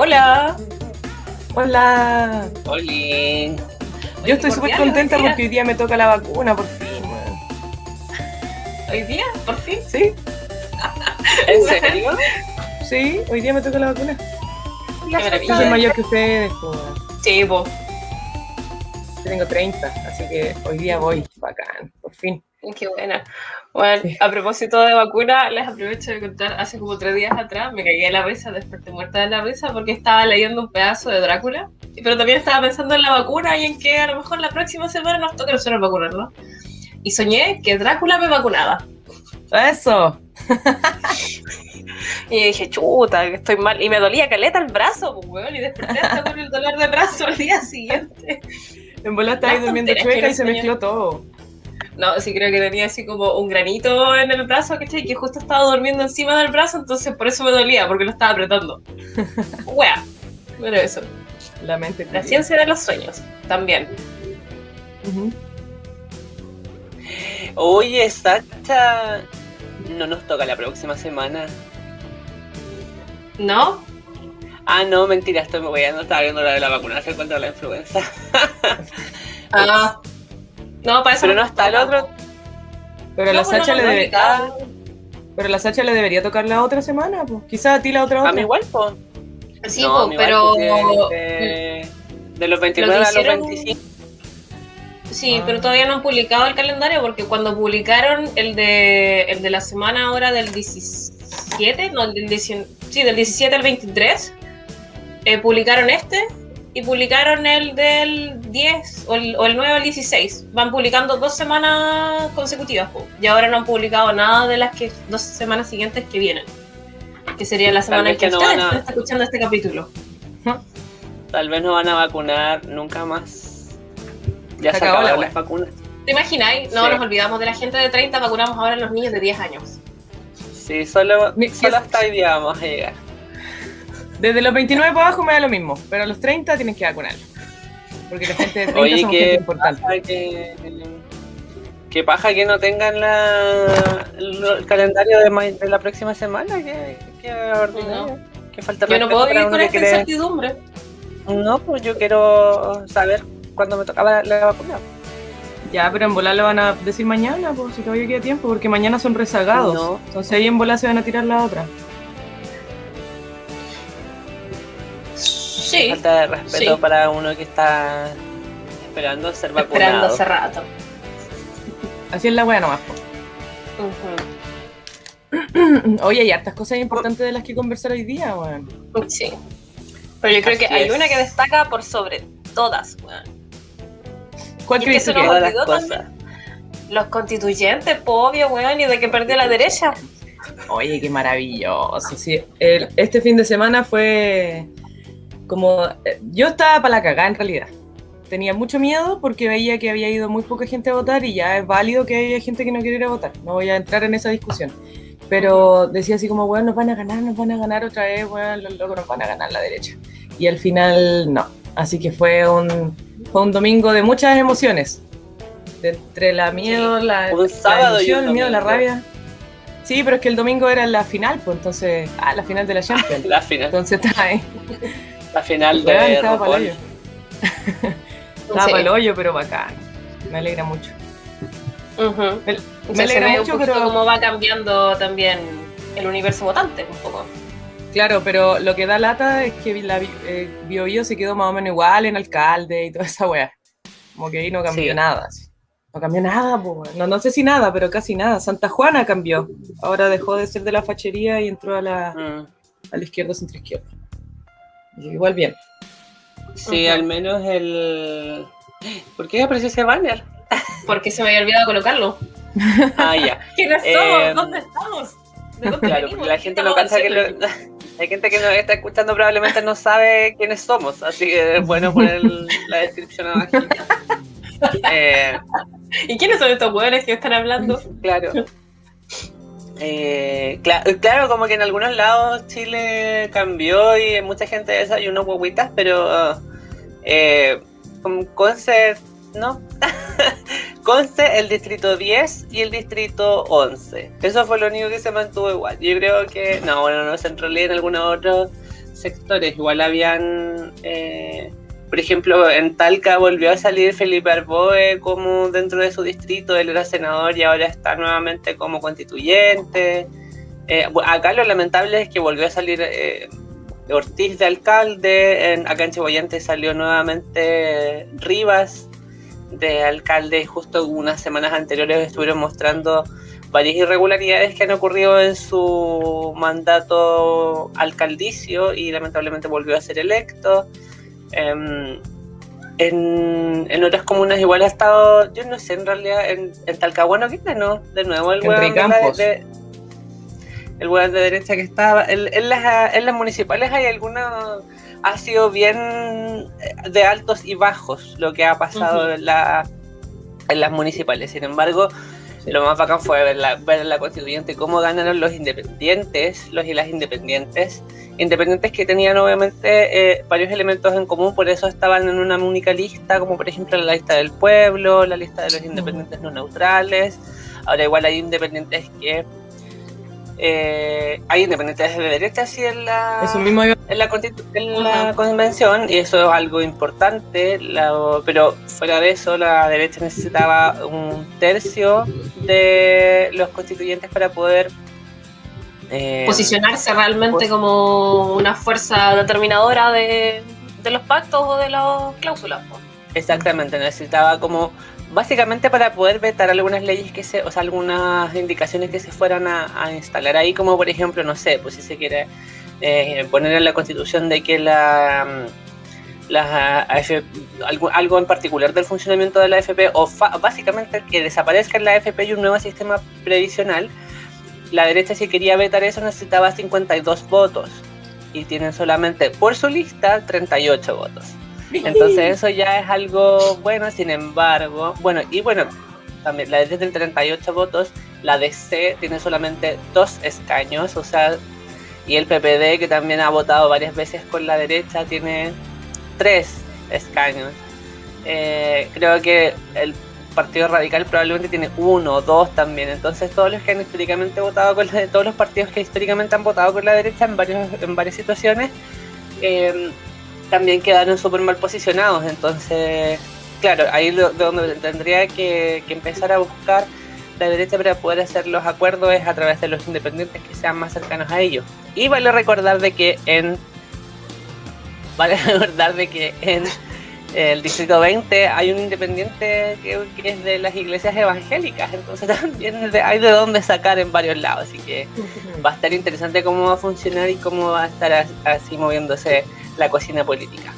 Hola, hola. Hola. Yo estoy súper contenta día. porque hoy día me toca la vacuna, por fin. ¿Hoy día? ¿Por fin? ¿Sí? ¿En serio? Sí, hoy día me toca la vacuna. Qué Yo soy mayor que ustedes, pues. Sí, po. Yo tengo 30, así que hoy día voy. Bacán, por fin. Qué buena. Bueno, Sí. a propósito de vacuna, les aprovecho de contar, hace como tres días atrás me caí de la risa, desperté muerta de la risa porque estaba leyendo un pedazo de Drácula, pero también estaba pensando en la vacuna y en que a lo mejor la próxima semana nos toca nosotros vacunarnos. Y soñé que Drácula me vacunaba. ¡Eso! Y dije, chuta, que estoy mal. Y me dolía caleta el brazo, pues, weón, y desperté hasta con el dolor de brazo al día siguiente. En bola estaba ahí durmiendo chueca y se mezcló todo. No, sí creo que tenía así como un granito en el brazo, ¿cachai? Que justo estaba durmiendo encima del brazo, entonces por eso me dolía, porque lo estaba apretando. Wea. Pero eso. La mente. La ciencia de los sueños, también. Ujú. Oye, Sacha. No nos toca la próxima semana. ¿No? Ah, no, mentira, estoy moviendo. Estaba viendo la de la vacunación contra la influenza. Ah. No, para eso Pero no está el otro. Pero a la Sacha no, le debe- ah, Pero a la Sacha le debería tocar la otra semana, pues. Quizá a ti la otra A otra. mí igual, po. Sí, No, po, a mí igual, pero. De, de los 29 a los hicieron- 25. Sí, Ah. pero todavía no han publicado el calendario porque cuando publicaron el de, el de la semana ahora del 17, no, el del 19, sí, del 17 al 23, eh, publicaron este y publicaron el del 10 o el, o el 9 al 16. Van publicando dos semanas consecutivas po, y ahora no han publicado nada de las que dos semanas siguientes que vienen. Que sería la semana en que que no ustedes van a- están escuchando este capítulo. Tal vez no van a vacunar nunca más. Ya Se se, la las vacunas. ¿Te imagináis? No Sí. nos olvidamos de la gente de 30, vacunamos ahora a los niños de 10 años. Sí, solo, solo hasta hoy día vamos a llegar. Desde los 29 para abajo me da lo mismo. Pero a los 30 tienen que vacunar. Porque la gente de 30 Oye, somos gente que importante. paja que, que paja que no tengan la, el, el calendario de, ma- de la próxima semana. Que, que ordinario. Que falta Yo no puedo para vivir uno con esta cree- incertidumbre. No, pues yo quiero saber cuándo me tocaba la, la vacuna. Ya, pero en volar lo van a decir mañana, pues si todavía queda tiempo, porque mañana son rezagados. No. Entonces ahí en volar se van a tirar la otra. Sí, Falta de respeto Sí. para uno que está esperando ser vacunado. esperando hace rato. Así es la wea nomás. Ujú. Oye, hay hartas cosas importantes de las que conversar hoy día, weón. Sí. Pero yo creo Así que hay una que destaca por sobre todas, weón. ¿Cuál crees que que? Todas las. Los constituyentes, po, obvio, weón, y de que perdió la derecha. Oye, qué maravilloso. Sí, el- este fin de semana fue como... eh, Yo estaba para la cagada en realidad. Tenía mucho miedo porque veía que había ido muy poca gente a votar y ya es válido que haya gente que no quiere ir a votar. No voy a entrar en esa discusión. Pero decía así como, bueno, nos van a ganar, nos van a ganar otra vez, bueno, los locos nos van a ganar la derecha. Y al final no. Así que fue un, fue un domingo de muchas emociones. De entre la miedo, la, Un la sábado un emoción, el miedo, la rabia. Sí, pero es que el domingo era la final, pues entonces, ah, la final de la Champions. La final, Entonces está ahí. La final de estaba para el hoyo. Estaba Sí. para el hoyo, pero bacán. Me alegra mucho. Me, O sea, alegra mucho, un poquito pero cómo va cambiando también el universo votante, un poco. claro, pero lo que da lata es que la Bi- eh, Bio Bio se quedó más o menos igual en alcalde y toda esa weá. Como que ahí no cambió Sí. nada. así. No cambió nada, po, no, no sé si nada, pero casi nada. Santa Juana cambió. Ahora dejó de ser de la fachería y entró a la, Mm. a la izquierda centro izquierda. Igual bien. Sí, al menos el. ¿Por qué apareció ese banner? Porque se me había olvidado colocarlo. Ah, ya. ¿Quiénes Eh, somos? ¿Dónde estamos? Claro, porque la gente no cansa que lo, hay gente que nos está escuchando probablemente no sabe quiénes somos, así que es bueno poner la descripción abajo. Eh, ¿Y quiénes son estos hueones que están hablando? Claro. Eh, claro, como que en algunos lados Chile cambió y mucha gente desayunó huevitas, pero eh, con Conce, ¿no? Conce, el distrito 10 y el distrito 11. Eso fue lo único que se mantuvo igual. Yo creo que, no, bueno, no se enrolé en algunos otros sectores. Igual habían eh, por ejemplo, en Talca volvió a salir Felipe Arboe como dentro de su distrito, él era senador y ahora está nuevamente como constituyente. Eh, acá lo lamentable es que volvió a salir eh, Ortiz de alcalde, acá en Chiboyante salió nuevamente Rivas de alcalde, justo unas semanas anteriores estuvieron mostrando varias irregularidades que han ocurrido en su mandato alcaldicio y lamentablemente volvió a ser electo. Em, en, en, otras comunas igual ha estado, yo no sé, en realidad, en, en Talcahuano, ¿qué no? De nuevo, el hueón de, el hueón de derecha que estaba. En, en, las, en las municipales hay alguna. Ha sido bien de altos y bajos lo que ha pasado en, la, en las municipales. Sin embargo, lo más bacán fue ver la, ver la constituyente, cómo ganaron los independientes, los y las independientes independientes que tenían obviamente eh, varios elementos en común, por eso estaban en una única lista, como por ejemplo la lista del pueblo, la lista de los independientes no neutrales. Ahora igual hay independientes que eh, hay independientes de derecha sí en la en la, en la convención y eso es algo importante pero fuera de eso la derecha necesitaba un tercio de los constituyentes para poder eh, Posicionarse realmente como una fuerza determinadora de, los pactos o de las cláusulas. Exactamente, necesitaba como básicamente para poder vetar algunas leyes que se, o sea, algunas indicaciones que se fueran a, instalar ahí, como por ejemplo, no sé, pues si se quiere eh, poner en la constitución de que la, la algo, algo, en particular del funcionamiento de la AFP, o básicamente que desaparezca la AFP y un nuevo sistema previsional, la derecha si quería vetar eso necesitaba 52 votos y tienen solamente por su lista 38 votos. Entonces eso ya es algo bueno, sin embargo, bueno, y bueno, también la derecha tiene 38 votos, la DC tiene solamente dos escaños, o sea, y el PPD que también ha votado varias veces con la derecha tiene tres escaños. Eh, creo que el Partido Radical probablemente tiene uno o dos también. Entonces todos los que han históricamente votado con la, todos los partidos que históricamente han votado con la derecha en varios, en varias situaciones eh, también quedaron súper mal posicionados. Entonces, claro, ahí de donde tendría que, empezar a buscar la derecha para poder hacer los acuerdos es a través de los independientes que sean más cercanos a ellos. Y vale recordar de que en vale recordar de que en el distrito 20 hay un independiente que, es de las iglesias evangélicas, entonces también hay de dónde sacar en varios lados, así que va a estar interesante cómo va a funcionar y cómo va a estar así moviéndose la cocina política.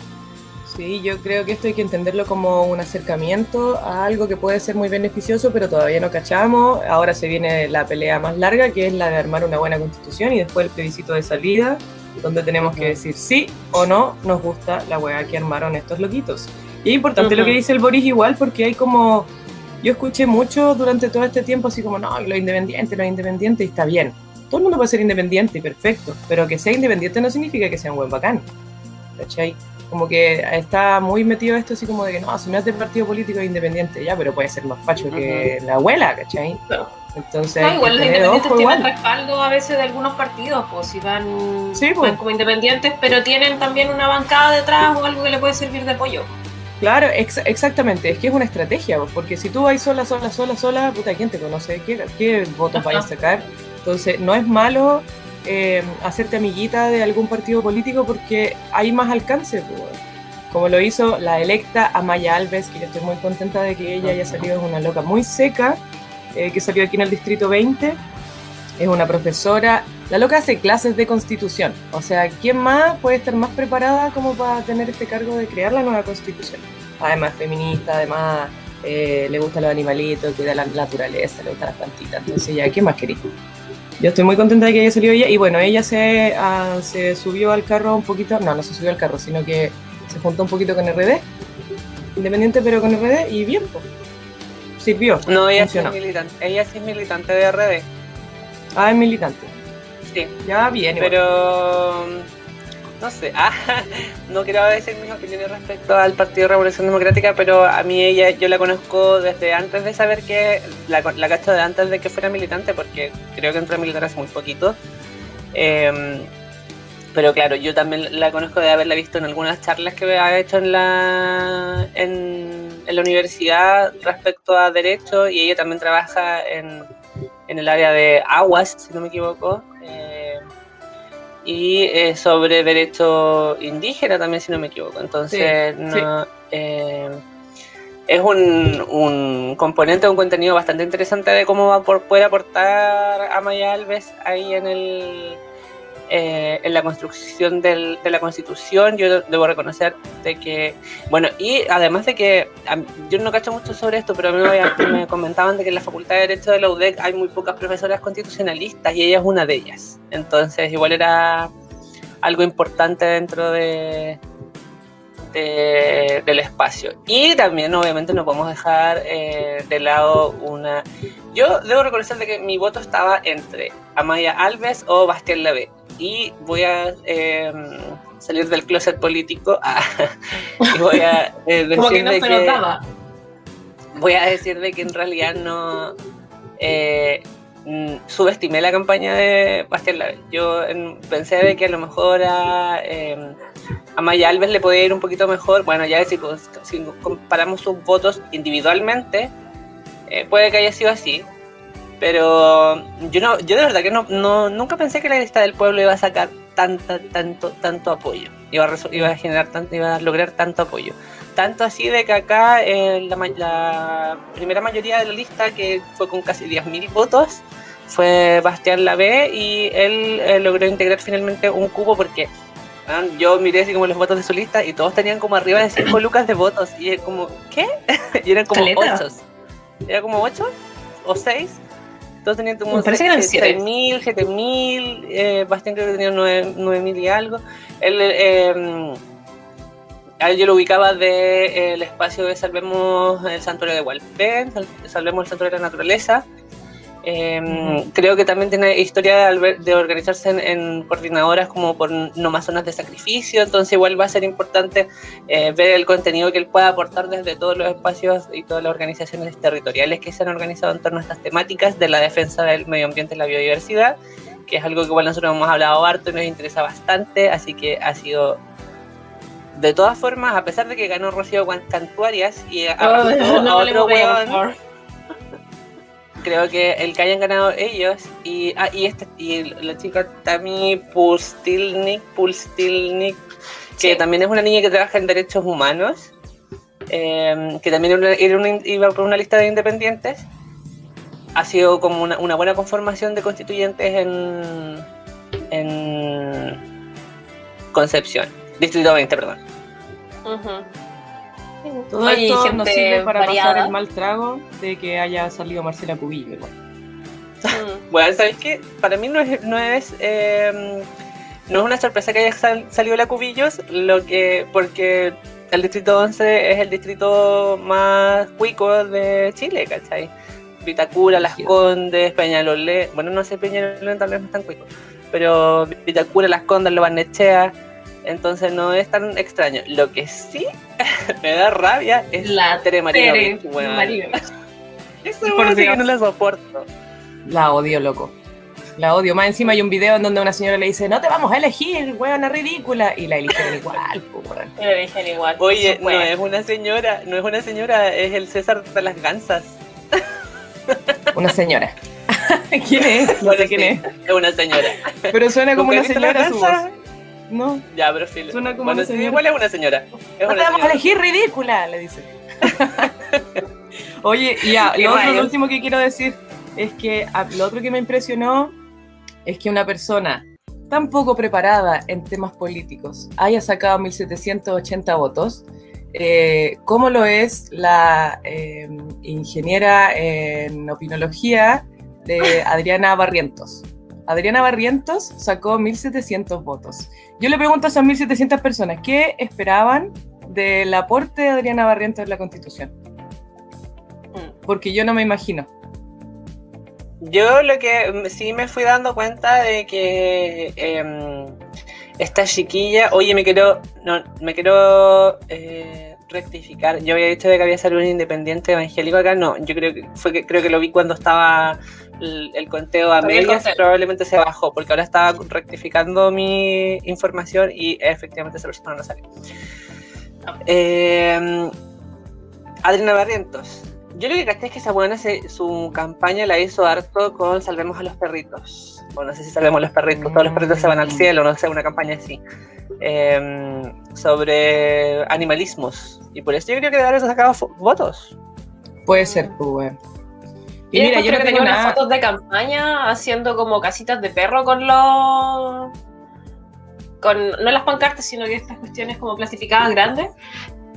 Sí, yo creo que esto hay que entenderlo como un acercamiento a algo que puede ser muy beneficioso, pero todavía no cachamos. Ahora se viene la pelea más larga, que es la de armar una buena constitución y después el plebiscito de salida donde tenemos que decir sí o no nos gusta la weá que armaron estos loquitos. Y es importante lo que dice el Boris igual porque hay como, yo escuché mucho durante todo este tiempo así como, no, lo independiente, lo independiente, y está bien. Todo el mundo puede ser independiente y perfecto, pero que sea independiente no significa que sea un buen bacán. ¿Cachai? Como que está muy metido esto así como de que no, si no del partido político independiente, ya, pero puede ser más facho que la abuela, ¿cachai? Entonces, igual los independientes tienen respaldo a veces de algunos partidos, pues si van, pues. como independientes, pero tienen también una bancada detrás o algo que le puede servir de apoyo. Claro, exactamente, es que es una estrategia, pues, porque si tú vas sola, sola, sola, sola, puta, ¿quién te conoce? ¿Qué, qué votos vayas a sacar? Entonces, no es malo eh, hacerte amiguita de algún partido político porque hay más alcance, pues, como lo hizo la electa Amaya Alves, que yo estoy muy contenta de que ella haya salido, es una loca muy seca, eh, que salió aquí en el Distrito 20. Es una profesora. La loca hace clases de constitución. O sea, ¿quién más puede estar más preparada como para tener este cargo de crear la nueva constitución? Además, feminista, además eh, le gusta los animalitos, cuida la naturaleza, le gusta las plantitas. Entonces, ya, ¿qué más queréis? Yo estoy muy contenta de que haya salido ella. Y bueno, ella se, ah, se subió al carro un poquito. No, no se subió al carro, sino que se juntó un poquito con RD. Independiente, pero con RD. Y bien, pues. Sirvió. No, ella sí, es militante, ella sí es militante de RD. Ah, es militante. Sí. Ya, bien. igual. No sé, ah, no quiero decir mis opiniones respecto al Partido Revolución Democrática, pero a mí ella yo la conozco desde antes de saber que la, la cacho de antes de que fuera militante, porque creo que entró militar hace muy poquito. Em, pero claro, yo también la conozco de haberla visto en algunas charlas que ha hecho en la en, la universidad respecto a derecho y ella también trabaja en, en el área de aguas, si no me equivoco. eh, y eh, sobre derecho indígena también, si no me equivoco. Entonces, Sí, no, eh, es un, un componente, un contenido bastante interesante de cómo va a poder aportar Amaya Alves ahí en el eh, en la construcción del- de la constitución. Yo debo reconocer de que, bueno, y además de que yo no cacho mucho sobre esto, pero a mí me, me comentaban de que en la Facultad de Derecho de la UDEC hay muy pocas profesoras constitucionalistas y ella es una de ellas. Entonces, igual era algo importante dentro de, de- del espacio. Y también, obviamente, no podemos dejar eh, de lado una... Yo debo reconocer de que mi voto estaba entre Amaya Alves o Bastián Lavé. Y voy a eh, salir del closet político ah, y voy a eh, decir que no de que- voy a decir de que en realidad no eh, mm, subestimé la campaña de Bastián Lavé. Yo en- pensé de que a lo mejor a, eh, a Maya Alves le podía ir un poquito mejor. Bueno, ya si, pues, si comparamos sus votos individualmente, eh, puede que haya sido así. Pero yo no, yo de verdad que no, no- nunca pensé que la lista del pueblo iba a sacar tanta, tanto, tanto apoyo. Iba a, iba a generar tanto, iba a lograr tanto apoyo. Tanto así de que acá eh, la, la primera mayoría de la lista, que fue con casi 10.000 votos, fue Bastián Lavé y él eh, logró integrar finalmente un cubo porque yo miré así como los votos de su lista y todos tenían como arriba de 5 lucas de votos y es como, ¿qué? y eran como Caleta. 8. ¿Era como 8 o 6? Todos tenían como Me parece que eran siete. 6.000, 7.000, eh, Bastián creo que tenía 9.000 y algo. Él, eh, a él yo lo ubicaba del espacio de Salvemos el Santuario de Sal- Salvemos el Santuario de la Naturaleza. Eh, Creo que también tiene historia de, organizarse en, en coordinadoras como por no más zonas de sacrificio, entonces igual va a ser importante eh, ver el contenido que él pueda aportar desde todos los espacios y todas las organizaciones territoriales que se han organizado en torno a estas temáticas de la defensa del medio ambiente y la biodiversidad, que es algo que igual nosotros hemos hablado harto y nos interesa bastante, así que ha sido de todas formas, a pesar de que ganó Rocío Cantuarias y Oh, arrasó a no otro weón. Creo que el que hayan ganado ellos y, ah, y, este, y la chica Tami Pustilnik, Pustilnik que Sí. también es una niña que trabaja en derechos humanos, eh, que también era una- era una- iba por una lista de independientes, ha sido como una, una buena conformación de constituyentes en, en Concepción, Distrito 20, perdón. Ujú. Todo Oye, esto gente nos sirve para pasar variada. el mal trago de que haya salido Marcela Cubillo. igual. Mm. Bueno, ¿sabes qué? Para mí no es, no es, eh, no es una sorpresa que haya sal- salido la Cubillos, lo que, porque el distrito 11 es el distrito más cuico de Chile, ¿cachai? Vitacura, Las Condes, Peñalolén, bueno, no sé, Peñalolén tal vez no es tan cuico, pero Vitacura, Las Condes, Lo Barnechea, entonces no es tan extraño. Lo que sí me da rabia es La Tere. Marinovich. Esa Por sí que no la soporto. La odio, loco. La odio. Más encima hay un video en donde una señora le dice, no te vamos a elegir, weona ridícula. Y la eligieron igual, po, weón. Me lo dicen igual. Oye, Eso no es una señora, no es una señora, es el César de las Gansas. Una señora. ¿Quién es? No Bueno, sé quién sí, es. Es una señora. Pero suena como ¿Nunca una señora su voz. No, Ya, pero filo. Suena como bueno, una sí, igual es una señora. Es no una te vamos a elegir ridícula, le dice. Oye, y ya, lo otro, rayos. lo último que quiero decir es que lo otro que me impresionó es que una persona tan poco preparada en temas políticos haya sacado 1780 votos, eh, como lo es la eh, ingeniera en opinología de Adriana Barrientos. Adriana Barrientos sacó 1.700 votos. Yo le pregunto a esas 1.700 personas, ¿qué esperaban del aporte de Adriana Barrientos en la Constitución? Mm. Porque yo no me imagino. Yo lo que sí me fui dando cuenta de que em, esta chiquilla, oye, me quiero, no, me quiero eh, rectificar. Yo había dicho de que había salido un independiente evangélico acá, no, yo creo que fue que creo que lo vi cuando estaba el, el conteo a medias, conteo. probablemente se bajó, porque ahora estaba rectificando mi información y efectivamente esa persona no salió. Eh, Adriana Barrientos. Yo lo que caché es que esa buena se- su campaña la hizo harto con Salvemos a los perritos. O no sé si salvemos a los perritos, todos los perritos se van al cielo, no sé, una campaña así. Eh, sobre animalismos. Y por eso yo creo que debe haber sacado votos. Puede ser, pues. Y Y mira, yo creo no que tengo tenía unas fotos de campaña haciendo como casitas de perro con los. con no las pancartas, sino que estas cuestiones como clasificadas grandes.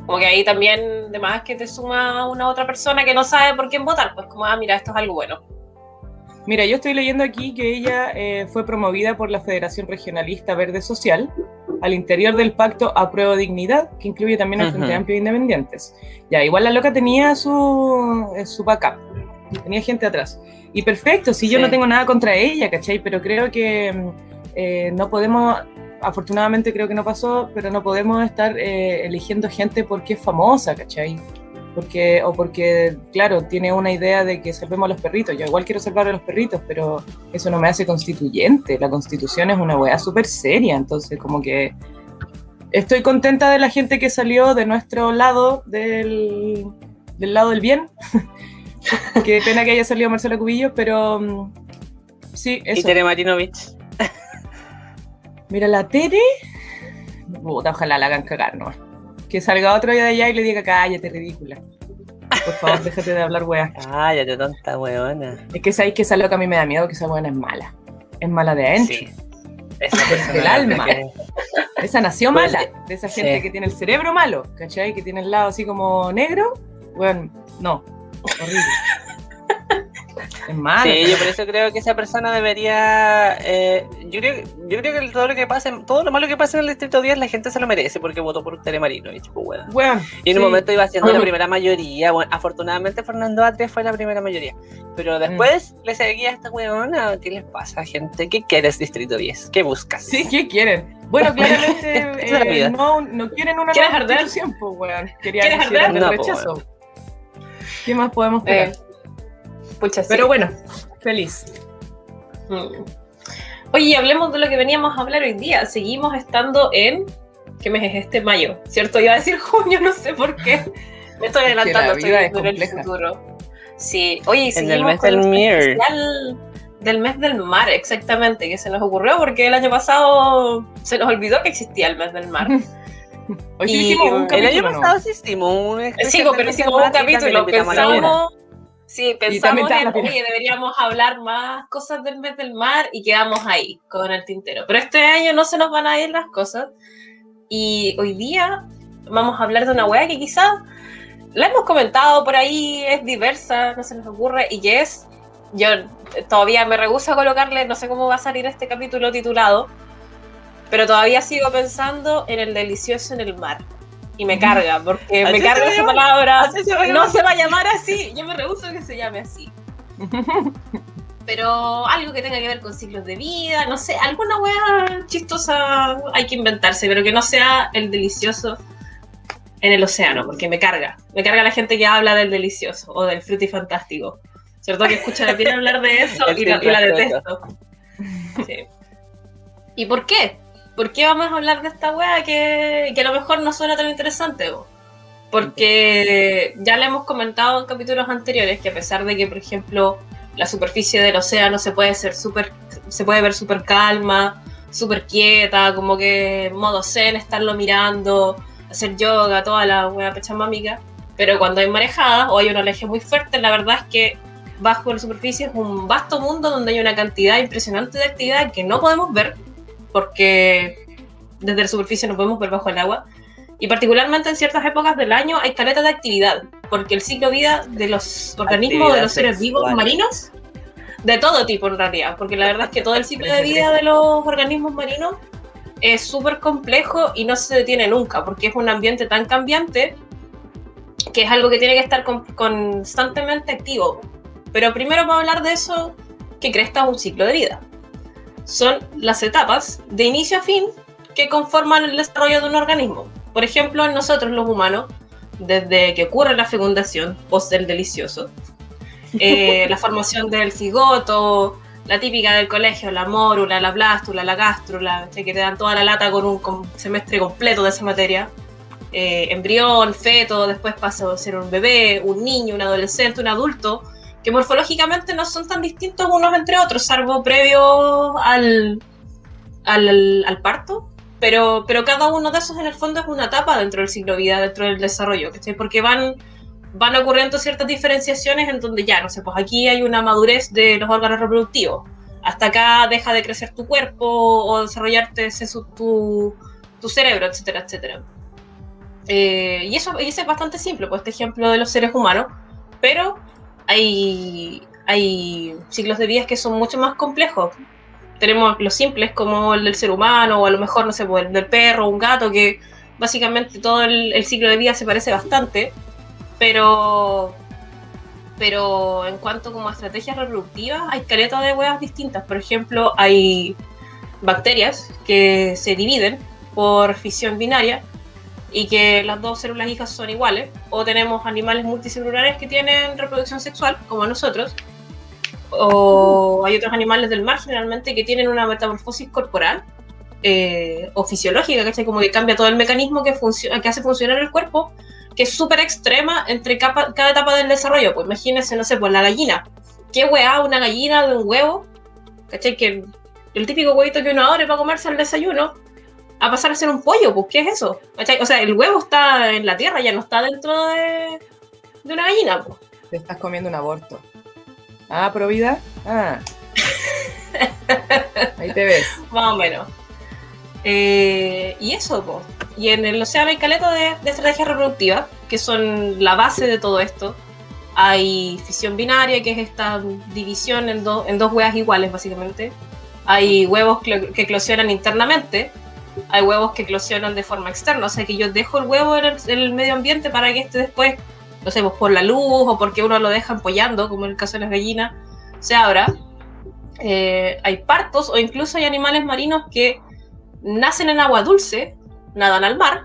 Como que ahí también, de más que te suma una otra persona que no sabe por quién votar, pues como, ah, mira, esto es algo bueno. Mira, yo estoy leyendo aquí que ella eh, fue promovida por la Federación Regionalista Verde Social al interior del pacto Apruebo Dignidad, que incluye también al Frente Ujú. Amplio de Independientes. Ya, igual la loca tenía su, eh, su backup, tenía gente atrás. Y perfecto, si yo Sí. no tengo nada contra ella, ¿cachai? Pero creo que mm, eh, no podemos, afortunadamente creo que no pasó, pero no podemos estar eh, eligiendo gente porque es famosa, ¿cachai? Porque, o porque, claro, tiene una idea de que salvemos a los perritos. Yo igual quiero salvar a los perritos, pero eso no me hace constituyente. La constitución es una weá súper seria, entonces como que estoy contenta de la gente que salió de nuestro lado, del, del lado del bien. Qué pena que haya salido Marcelo Cubillo, pero mm, sí, Y eso. Tere Marinovich. Mira, la Tere, puta, ojalá la hagan cagar, ¿no? Que salga otro día de allá y le diga, cállate, ridícula. Por favor, déjate de hablar, weá. Cállate, tonta weona. Es que sabéis que esa loca a mí me da miedo, que esa buena es mala. Es mala de adentro. Sí. Esa Del alma. que- Esa nació Pues, mala. De esa gente sí. que tiene el cerebro malo, ¿cachai? Que tiene el lado así como negro. Bueno, no. Horrible. Es mala. Sí, yo por eso creo que esa persona debería. eh, yo, creo, yo creo que todo lo que pase, todo lo malo que pase en el distrito 10, la gente se lo merece porque votó por Tere Marinovich, pues, weón. Weón, Y en un sí. momento iba siendo la primera mayoría. Bueno, afortunadamente Fernando Atria fue la primera mayoría. Pero después le seguía a esta weona. ¿Qué les pasa, gente? ¿Qué quieres, Distrito 10? ¿Qué buscas? Sí, ¿qué quieren? Bueno, claramente eh, no, no quieren una ¿Quieres nueva arder? pues, weón. Querían ¿Quieres que hicieran arder? el No, pues, rechazo. ¿Qué más podemos esperar? Eh, pucha, sí. Pero bueno, feliz. Mm. Oye, y hablemos de lo que veníamos a hablar hoy día. Seguimos estando en. ¿Qué mes es este? Mayo, ¿cierto? Iba a decir junio, no sé por qué. Me estoy adelantando, la estoy vida es viendo en el compleja. futuro. Sí, oye, el seguimos mes con Mir. especial del mes del mar, exactamente, que se nos ocurrió porque el año pasado se nos olvidó que existía el mes del mar. Hoy sí hicimos un El capítulo. año ¿no? pasado sí hicimos un Sí, del no Mes hicimos un capítulo, pensamos, sí, pensamos en, oye, deberíamos hablar más cosas del mes del mar y quedamos ahí con el tintero. Pero este año no se nos van a ir las cosas y hoy día vamos a hablar de una weá que quizás la hemos comentado por ahí, es diversa, no se nos ocurre y que es, yo todavía me rehúso a colocarle, no sé cómo va a salir este capítulo titulado, pero todavía sigo pensando en el delicioso en el mar. Y me carga, porque me carga a esa palabra. A No se va a llamar así. Yo me rehuso que se llame así. Pero algo que tenga que ver con ciclos de vida, no sé, alguna wea chistosa hay que inventarse, pero que no sea el delicioso en el océano, porque me carga. Me carga la gente que habla del delicioso o del frutifantástico. ¿Cierto? Que escucha la piel hablar de eso y la, y la filtro detesto. Sí. ¿Y por qué? ¿Por qué vamos a hablar de esta wea que, que a lo mejor no suena tan interesante? bo? Porque ya le hemos comentado en capítulos anteriores que a pesar de que, por ejemplo, la superficie del océano se puede ser súper, se puede ver súper calma, súper quieta, como que modo zen, estarlo mirando, hacer yoga, toda la wea pechamámica. Pero cuando hay marejadas o hay un oleaje muy fuerte, la verdad es que bajo la superficie es un vasto mundo donde hay una cantidad impresionante de actividad que no podemos ver, porque desde la superficie no podemos ver bajo el agua. Y particularmente en ciertas épocas del año hay caletas de actividad, porque el ciclo de vida de los organismos, de los seres vivos sexuales. marinos, de todo tipo en realidad, porque la verdad es que todo el ciclo de vida de los organismos marinos es súper complejo y no se detiene nunca, porque es un ambiente tan cambiante que es algo que tiene que estar constantemente activo. Pero primero vamos a hablar de eso que cresta un ciclo de vida. Son las etapas de inicio a fin que conforman el desarrollo de un organismo. Por ejemplo, en nosotros los humanos, desde que ocurre la fecundación, post del delicioso, eh, la formación del cigoto, la típica del colegio, la mórula, la blástula, la gástrula, que te dan toda la lata con un semestre completo de esa materia. Eh, embrión, feto, después pasa a ser un bebé, un niño, un adolescente, un adulto, que morfológicamente no son tan distintos unos entre otros, salvo previo al, al, parto. Pero, pero cada uno de esos en el fondo es una etapa dentro del ciclo de vida, dentro del desarrollo, porque van van ocurriendo ciertas diferenciaciones en donde ya, no sé, pues aquí hay una madurez de los órganos reproductivos. Hasta acá deja de crecer tu cuerpo o desarrollarte tu, tu cerebro, etcétera, etcétera. Eh, y, eso, y es bastante simple, pues este ejemplo de los seres humanos, pero hay, ciclos de vida que son mucho más complejos. Tenemos los simples como el del ser humano o a lo mejor, no sé, pues el del perro un gato, que básicamente todo el, el ciclo de vida se parece bastante pero, pero en cuanto como a estrategias reproductivas, hay caletas de huevas distintas. Por ejemplo, hay bacterias que se dividen por fisión binaria y que las dos células hijas son iguales. O tenemos animales multicelulares que tienen reproducción sexual, como nosotros. O hay otros animales del mar generalmente que tienen una metamorfosis corporal eh, o fisiológica, que como que cambia todo el mecanismo que, que hace funcionar el cuerpo que es súper extrema entre cada etapa del desarrollo. Pues imagínense, no sé, pues la gallina. ¿Qué weá una gallina de un huevo? ¿Cachai? Que el típico huevito que uno abre para comerse al desayuno, a pasar a ser un pollo, pues ¿qué es eso? ¿Cachai? O sea, el huevo está en la tierra, ya no está dentro de, de una gallina, pues. Te estás comiendo un aborto. Ah, pro vida. Ah. Ahí te ves. Más o menos. Eh, y eso, pues. Y en el océano hay caleta de, de estrategias reproductivas, que son la base de todo esto. Hay fisión binaria, que es esta división en, en dos huevas iguales, básicamente. Hay huevos que eclosionan internamente. Hay huevos que eclosionan de forma externa. O sea que yo dejo el huevo en el, medio ambiente para que este después, no sé, pues por la luz o porque uno lo deja empollando, como en el caso de las gallinas, se abra. Eh, hay partos o incluso hay animales marinos que nacen en agua dulce nadan al mar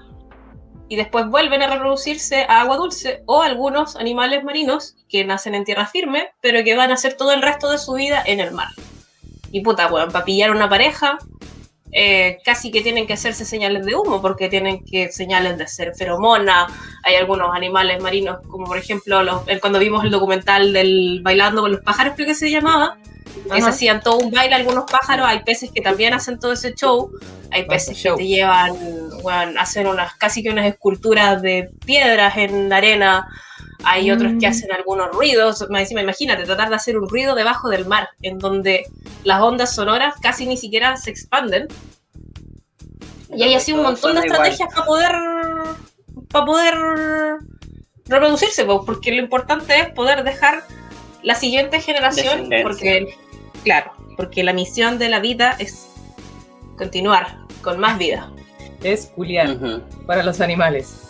y después vuelven a reproducirse a agua dulce o algunos animales marinos que nacen en tierra firme pero que van a hacer todo el resto de su vida en el mar. Y puta, bueno, para pillar una pareja eh, casi que tienen que hacerse señales de humo porque tienen que señales de ser feromona. Hay algunos animales marinos, como por ejemplo los, cuando vimos el documental del Bailando con los pájaros, creo que se llamaba, que se hacían todo un baile algunos pájaros. Hay peces que también hacen todo ese show. Hay peces que te llevan, bueno, hacen unas casi que unas esculturas de piedras en la arena. Hay otros que mm. hacen algunos ruidos. Imagínate, tratar de hacer un ruido debajo del mar, en donde las ondas sonoras casi ni siquiera se expanden. Y hay así un montón de estrategias para poder, para poder reproducirse, porque lo importante es poder dejar la siguiente generación, porque, claro, porque la misión de la vida es continuar con más vida. Es Julián, para los animales.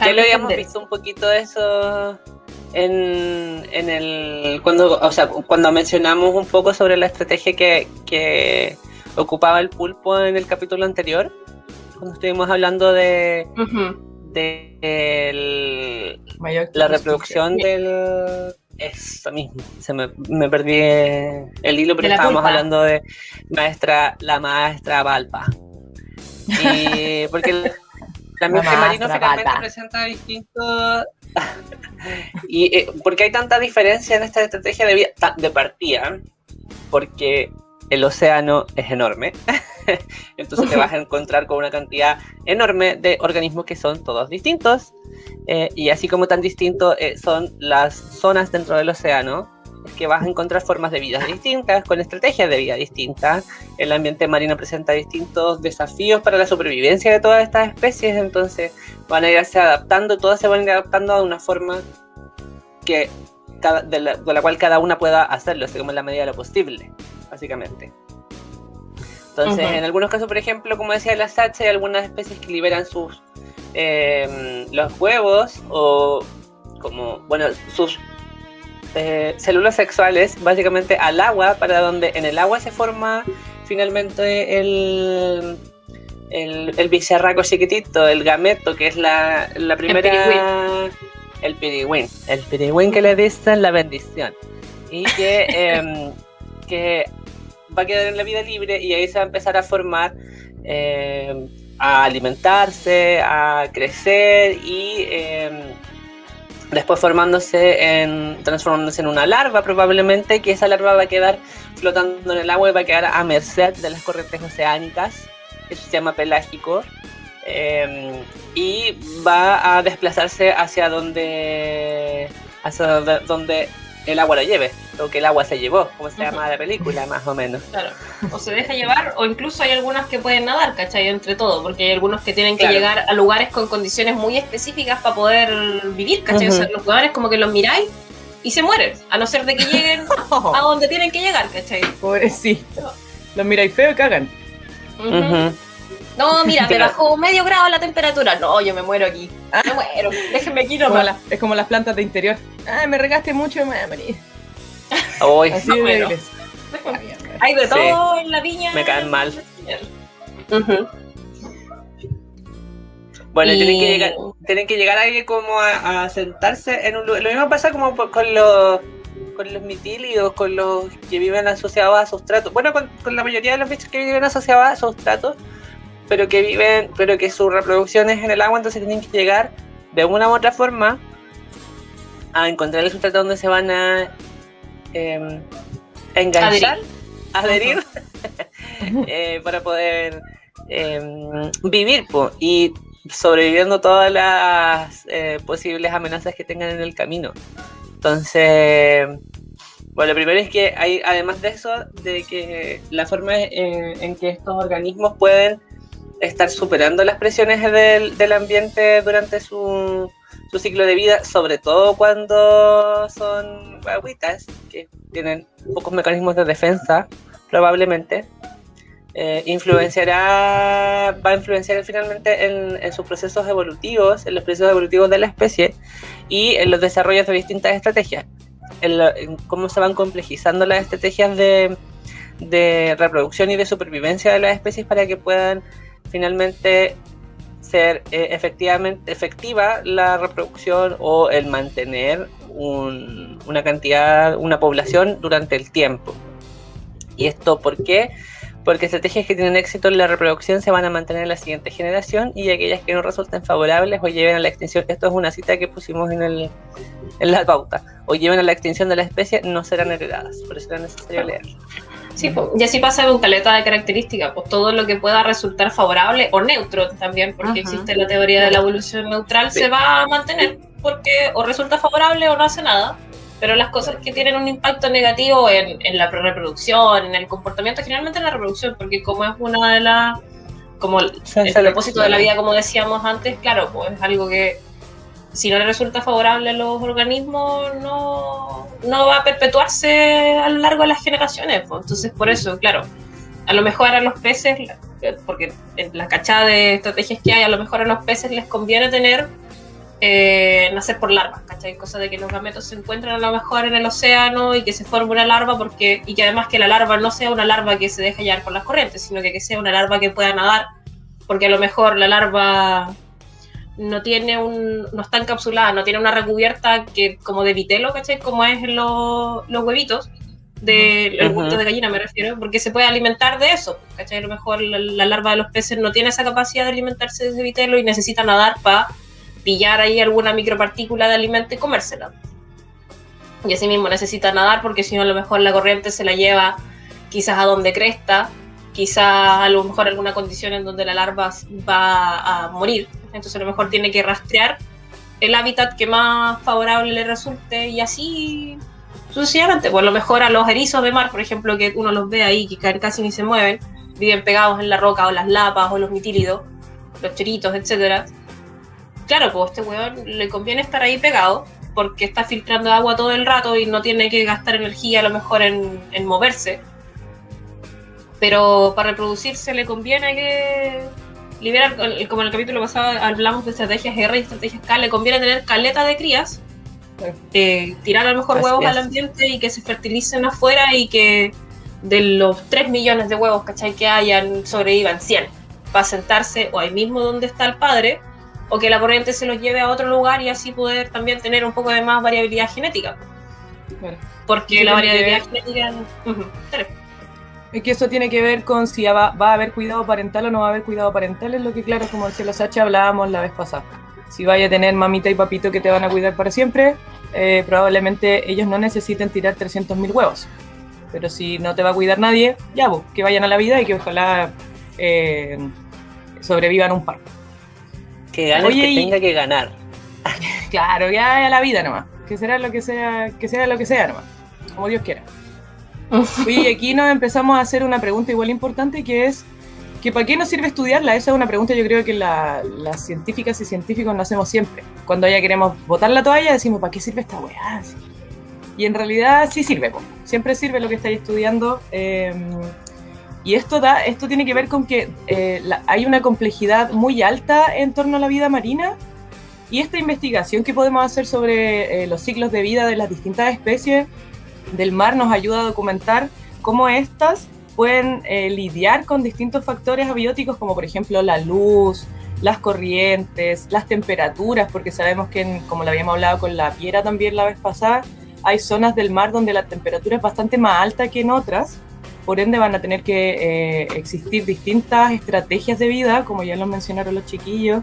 Ya lo habíamos visto un poquito de eso en, en, el cuando o sea cuando mencionamos un poco sobre la estrategia que, que ocupaba el pulpo en el capítulo anterior cuando estuvimos hablando de de la reproducción del eso mismo se me, me perdí el hilo pero estábamos hablando de maestra la maestra Valpa. Y porque la ambiente marino finalmente presenta distintos. y eh, porque hay tanta diferencia en esta estrategia de, vida, de partida, porque el océano es enorme. Entonces te vas a encontrar con una cantidad enorme de organismos que son todos distintos. Eh, y así como tan distintos eh, son las zonas dentro del océano, que vas a encontrar formas de vida distintas, con estrategias de vida distintas. El ambiente marino presenta distintos desafíos para la supervivencia de todas estas especies, entonces van a irse adaptando, todas se van a ir adaptando a una forma que cada, de, la, de la cual cada una pueda hacerlo, así como en la medida de lo posible, básicamente. Entonces, en algunos casos, por ejemplo, como decía la Sacha, hay algunas especies que liberan sus eh, los huevos o como, bueno, sus eh, células sexuales básicamente al agua, para donde en el agua se forma finalmente el, el, el bicharraco chiquitito, el gameto, que es la, la primera... El pirigüín. El pirigüín que le dicen la bendición. Y que, em, que va a quedar en la vida libre y ahí se va a empezar a formar, em, a alimentarse, a crecer y em, después formándose en, transformándose en una larva probablemente, que esa larva va a quedar flotando en el agua y va a quedar a merced de las corrientes oceánicas. Eso se llama pelágico. em, y va a desplazarse hacia donde hacia donde, donde el agua lo lleve, lo que el agua se llevó, como se llama la película, más o menos. Claro. O se deja llevar, o incluso hay algunas que pueden nadar, ¿cachai? Entre todo, porque hay algunos que tienen que Claro. llegar a lugares con condiciones muy específicas para poder vivir, ¿cachai? O sea, los jugadores como que los miráis y se mueren, a no ser de que lleguen a donde tienen que llegar, ¿cachai? Pobrecito. Los miráis feo y cagan. Ujú. No, mira, me bajó medio grado la temperatura. No, yo me muero aquí. Ah. Me muero. Déjenme aquí Como nomás. las- es como las plantas de interior. Ah, me regaste mucho y me voy a morir. Uy, Así de Bueno. débiles. Hay de Sí. todo en la viña. Me caen mal. Bueno, Y- tienen, que llegar, tienen que llegar ahí como a, a sentarse en un lugar. Lo mismo pasa como por- con los con los mitílidos, con los que viven asociados a sustratos. Bueno, con, con la mayoría de los bichos que viven asociados a sustratos, pero que viven, pero que su reproducción es en el agua, entonces tienen que llegar de una u otra forma a encontrar el sustrato donde se van a em, enganchar, adherir, eh, para poder em, vivir po, y sobreviviendo todas las eh, posibles amenazas que tengan en el camino. Entonces, bueno, lo primero es que hay, además de eso, de que la forma en, en que estos organismos pueden estar superando las presiones del, del ambiente durante su, su ciclo de vida, sobre todo cuando son agüitas, que tienen pocos mecanismos de defensa, probablemente, eh, influenciará, va a influenciar finalmente en, en sus procesos evolutivos, en los procesos evolutivos de la especie y en los desarrollos de distintas estrategias, en, la- en cómo se van complejizando las estrategias de, de reproducción y de supervivencia de las especies para que puedan finalmente ser eh, efectivamente efectiva la reproducción o el mantener un- una cantidad, una población durante el tiempo. ¿Y esto por qué? Porque estrategias que tienen éxito en la reproducción se van a mantener en la siguiente generación y aquellas que no resulten favorables o lleven a la extinción, esto es una cita que pusimos en, el, en la pauta, o lleven a la extinción de la especie, no serán heredadas. Por eso era necesario leerlo. Sí, po. y así pasa con caleta de características, pues todo lo que pueda resultar favorable o neutro también, porque Ajá. existe la teoría de la evolución neutral, Sí. se va a mantener porque o resulta favorable o no hace nada, pero las cosas que tienen un impacto negativo en, en la reproducción, en el comportamiento, generalmente en la reproducción, porque como es una de las, como el, el propósito de la vida, como decíamos antes, claro, pues es algo que si no le resulta favorable a los organismos, no, no va a perpetuarse a lo largo de las generaciones. pues. Entonces, por eso, claro, a lo mejor a los peces, porque en la cachada de estrategias que hay, a lo mejor a los peces les conviene tener eh, nacer por larvas, ¿cachai? Cosa de que los gametos se encuentran a lo mejor en el océano y que se forme una larva porque y que además que la larva no sea una larva que se deje hallar por las corrientes, sino que, que sea una larva que pueda nadar, porque a lo mejor la larva no tiene un no está encapsulada, no tiene una recubierta que como de vitelo, ¿cachai? Como es lo- los huevitos del el Ujú. huevito de gallina me refiero, porque se puede alimentar de eso, ¿cachai? A lo mejor la, la larva de los peces no tiene esa capacidad de alimentarse de ese vitelo y necesita nadar para pillar ahí alguna micropartícula de alimento y comérsela. Y así mismo necesita nadar porque si no a lo mejor la corriente se la lleva quizás a donde cresta, quizás a lo mejor alguna condición en donde la larva va a morir. Entonces a lo mejor tiene que rastrear el hábitat que más favorable le resulte y así sucesivamente. Pues a lo mejor a los erizos de mar, por ejemplo, que uno los ve ahí, que ca- casi ni se mueven, viven pegados en la roca o las lapas o los mitílidos, los choritos, etcétera. Claro, pues a este weón le conviene estar ahí pegado porque está filtrando agua todo el rato y no tiene que gastar energía a lo mejor en, en moverse. Pero para reproducirse le conviene que liberar, como en el capítulo pasado hablamos de estrategias R y estrategias K, le conviene tener caleta de crías, eh, tirar a lo mejor Así huevos es. al ambiente y que se fertilicen afuera y que de los 3 millones de huevos, ¿cachai? Que hayan, sobrevivan 100 para sentarse o ahí mismo donde está el padre o que la corriente se los lleve a otro lugar y así poder también tener un poco de más variabilidad genética. Porque la que variabilidad genética... Ujú, dale. Es que eso tiene que ver con si va, va a haber cuidado parental o no va a haber cuidado parental, es lo que claro, como decía la Sacha, hablábamos la vez pasada. Si vaya a tener mamita y papito que te van a cuidar para siempre, eh, probablemente ellos no necesiten tirar 300.000 huevos. Pero si no te va a cuidar nadie, ya vos, que vayan a la vida y que ojalá eh, sobrevivan un par. Que gane Oye, el que y- tenga que ganar. Claro, ya a la vida nomás. Que será lo que sea, que sea lo que sea nomás. Como Dios quiera. Oye, aquí nos empezamos a hacer una pregunta igual importante que es que ¿para qué nos sirve estudiarla? Esa es una pregunta yo creo que la- las científicas y científicos nos hacemos siempre. Cuando ya queremos botar la toalla decimos ¿para qué sirve esta weá? Y en realidad sí sirve, siempre sirve lo que estáis estudiando. eh, y esto, da, esto tiene que ver con que eh, la- hay una complejidad muy alta en torno a la vida marina y esta investigación que podemos hacer sobre eh, los ciclos de vida de las distintas especies del mar nos ayuda a documentar cómo estas pueden eh, lidiar con distintos factores abióticos como por ejemplo la luz, las corrientes, las temperaturas, porque sabemos que, como lo habíamos hablado con la piedra también la vez pasada, hay zonas del mar donde la temperatura es bastante más alta que en otras, por ende van a tener que eh, existir distintas estrategias de vida, como ya lo mencionaron los chiquillos,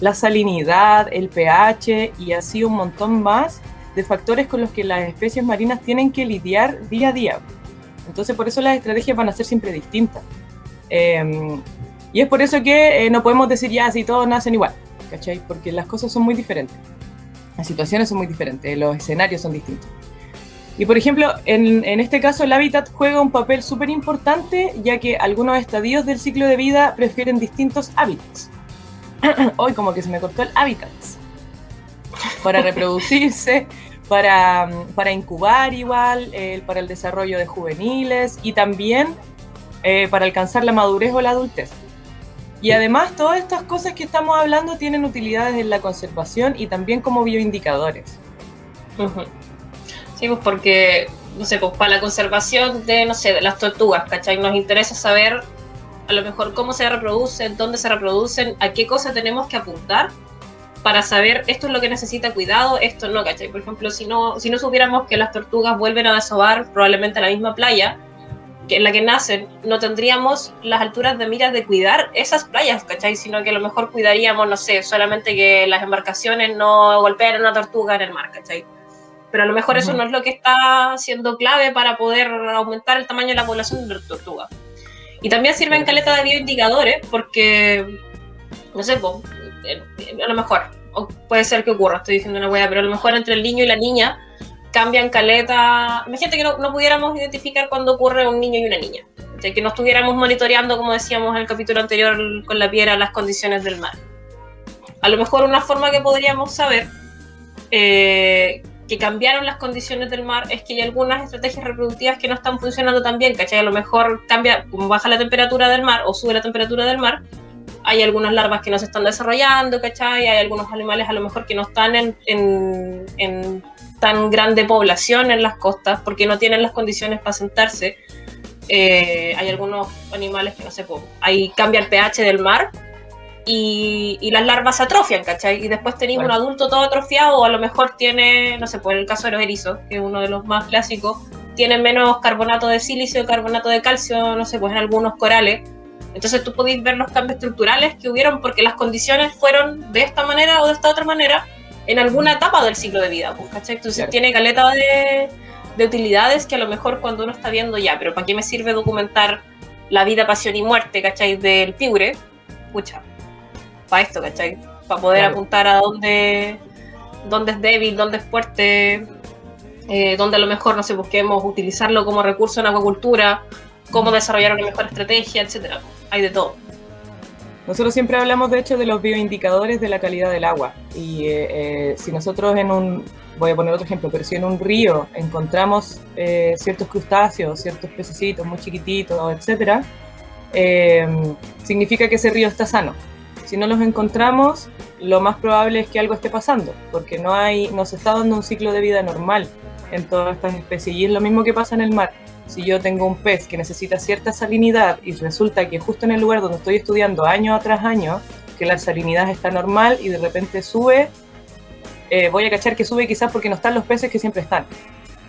la salinidad, el pH y así un montón más de factores con los que las especies marinas tienen que lidiar día a día. Entonces por eso las estrategias van a ser siempre distintas. Eh, y es por eso que eh, no podemos decir ya si todos nacen igual, ¿cachai? Porque las cosas son muy diferentes. Las situaciones son muy diferentes, los escenarios son distintos. Y por ejemplo, en, en este caso el hábitat juega un papel súper importante ya que algunos estadios del ciclo de vida prefieren distintos hábitats. Hoy como que se me cortó el hábitat. Para reproducirse, para, para incubar igual, eh, para el desarrollo de juveniles y también eh, para alcanzar la madurez o la adultez. Y además todas estas cosas que estamos hablando tienen utilidades en la conservación y también como bioindicadores. Sí, pues porque, no sé, pues para la conservación de, no sé, de las tortugas, ¿cachai? Nos interesa saber a lo mejor cómo se reproducen, dónde se reproducen, a qué cosa tenemos que apuntar para saber esto es lo que necesita cuidado, esto no, ¿cachai? Por ejemplo, si no, si no supiéramos que las tortugas vuelven a desovar probablemente a la misma playa que en la que nacen, no tendríamos las alturas de miras de cuidar esas playas, ¿cachai? Sino que a lo mejor cuidaríamos, no sé, solamente que las embarcaciones no golpeen a una tortuga en el mar, ¿cachai? Pero a lo mejor eso Ujú. no es lo que está siendo clave para poder aumentar el tamaño de la población de tortugas. Y también sirven caleta de bioindicadores porque, no sé, a lo mejor, o puede ser que ocurra, estoy diciendo una wea, pero a lo mejor entre el niño y la niña cambian caleta. Imagínate que no, no pudiéramos identificar cuando ocurre un niño y una niña. ¿cachai? Que no estuviéramos monitoreando, como decíamos en el capítulo anterior con la piedra, las condiciones del mar. A lo mejor una forma que podríamos saber eh, que cambiaron las condiciones del mar es que hay algunas estrategias reproductivas que no están funcionando tan bien, ¿cachai? A lo mejor cambia, como baja la temperatura del mar o sube la temperatura del mar, hay algunas larvas que no se están desarrollando, ¿cachai? Hay algunos animales a lo mejor que no están en, en, en tan grande población en las costas porque no tienen las condiciones para sentarse. Eh, hay algunos animales que no sé, ahí cambia el pH del mar y, y las larvas se atrofian, ¿cachai? Y después tenéis Bueno. un adulto todo atrofiado o a lo mejor tiene, no sé, por el caso de los erizos, que es uno de los más clásicos, tiene menos carbonato de silicio, carbonato de calcio, no sé, pues en algunos corales. Entonces tú podéis ver los cambios estructurales que hubieron porque las condiciones fueron de esta manera o de esta otra manera en alguna etapa del ciclo de vida, pues, ¿cachai? Entonces Claro. tiene caleta de, de utilidades que a lo mejor cuando uno está viendo ya, pero ¿para qué me sirve documentar la vida, pasión y muerte, ¿cachai? Del piure, pucha, para esto, ¿cachai? Para poder Claro. apuntar a dónde, dónde es débil, dónde es fuerte, eh, dónde a lo mejor, no sé, busquemos utilizarlo como recurso en acuacultura, cómo desarrollar una mejor estrategia, etcétera. Hay de todo. Nosotros siempre hablamos, de hecho, de los bioindicadores de la calidad del agua. Y eh, eh, si nosotros en un, voy a poner otro ejemplo, pero si en un río encontramos eh, ciertos crustáceos, ciertos pececitos muy chiquititos, etcétera, significa que ese río está sano. Si no los encontramos, lo más probable es que algo esté pasando, porque no hay, no se está dando un ciclo de vida normal en todas estas especies. Y es lo mismo que pasa en el mar si yo tengo un pez que necesita cierta salinidad y resulta que justo en el lugar donde estoy estudiando año tras año, que la salinidad está normal y de repente sube, eh, voy a cachar que sube quizás porque no están los peces que siempre están.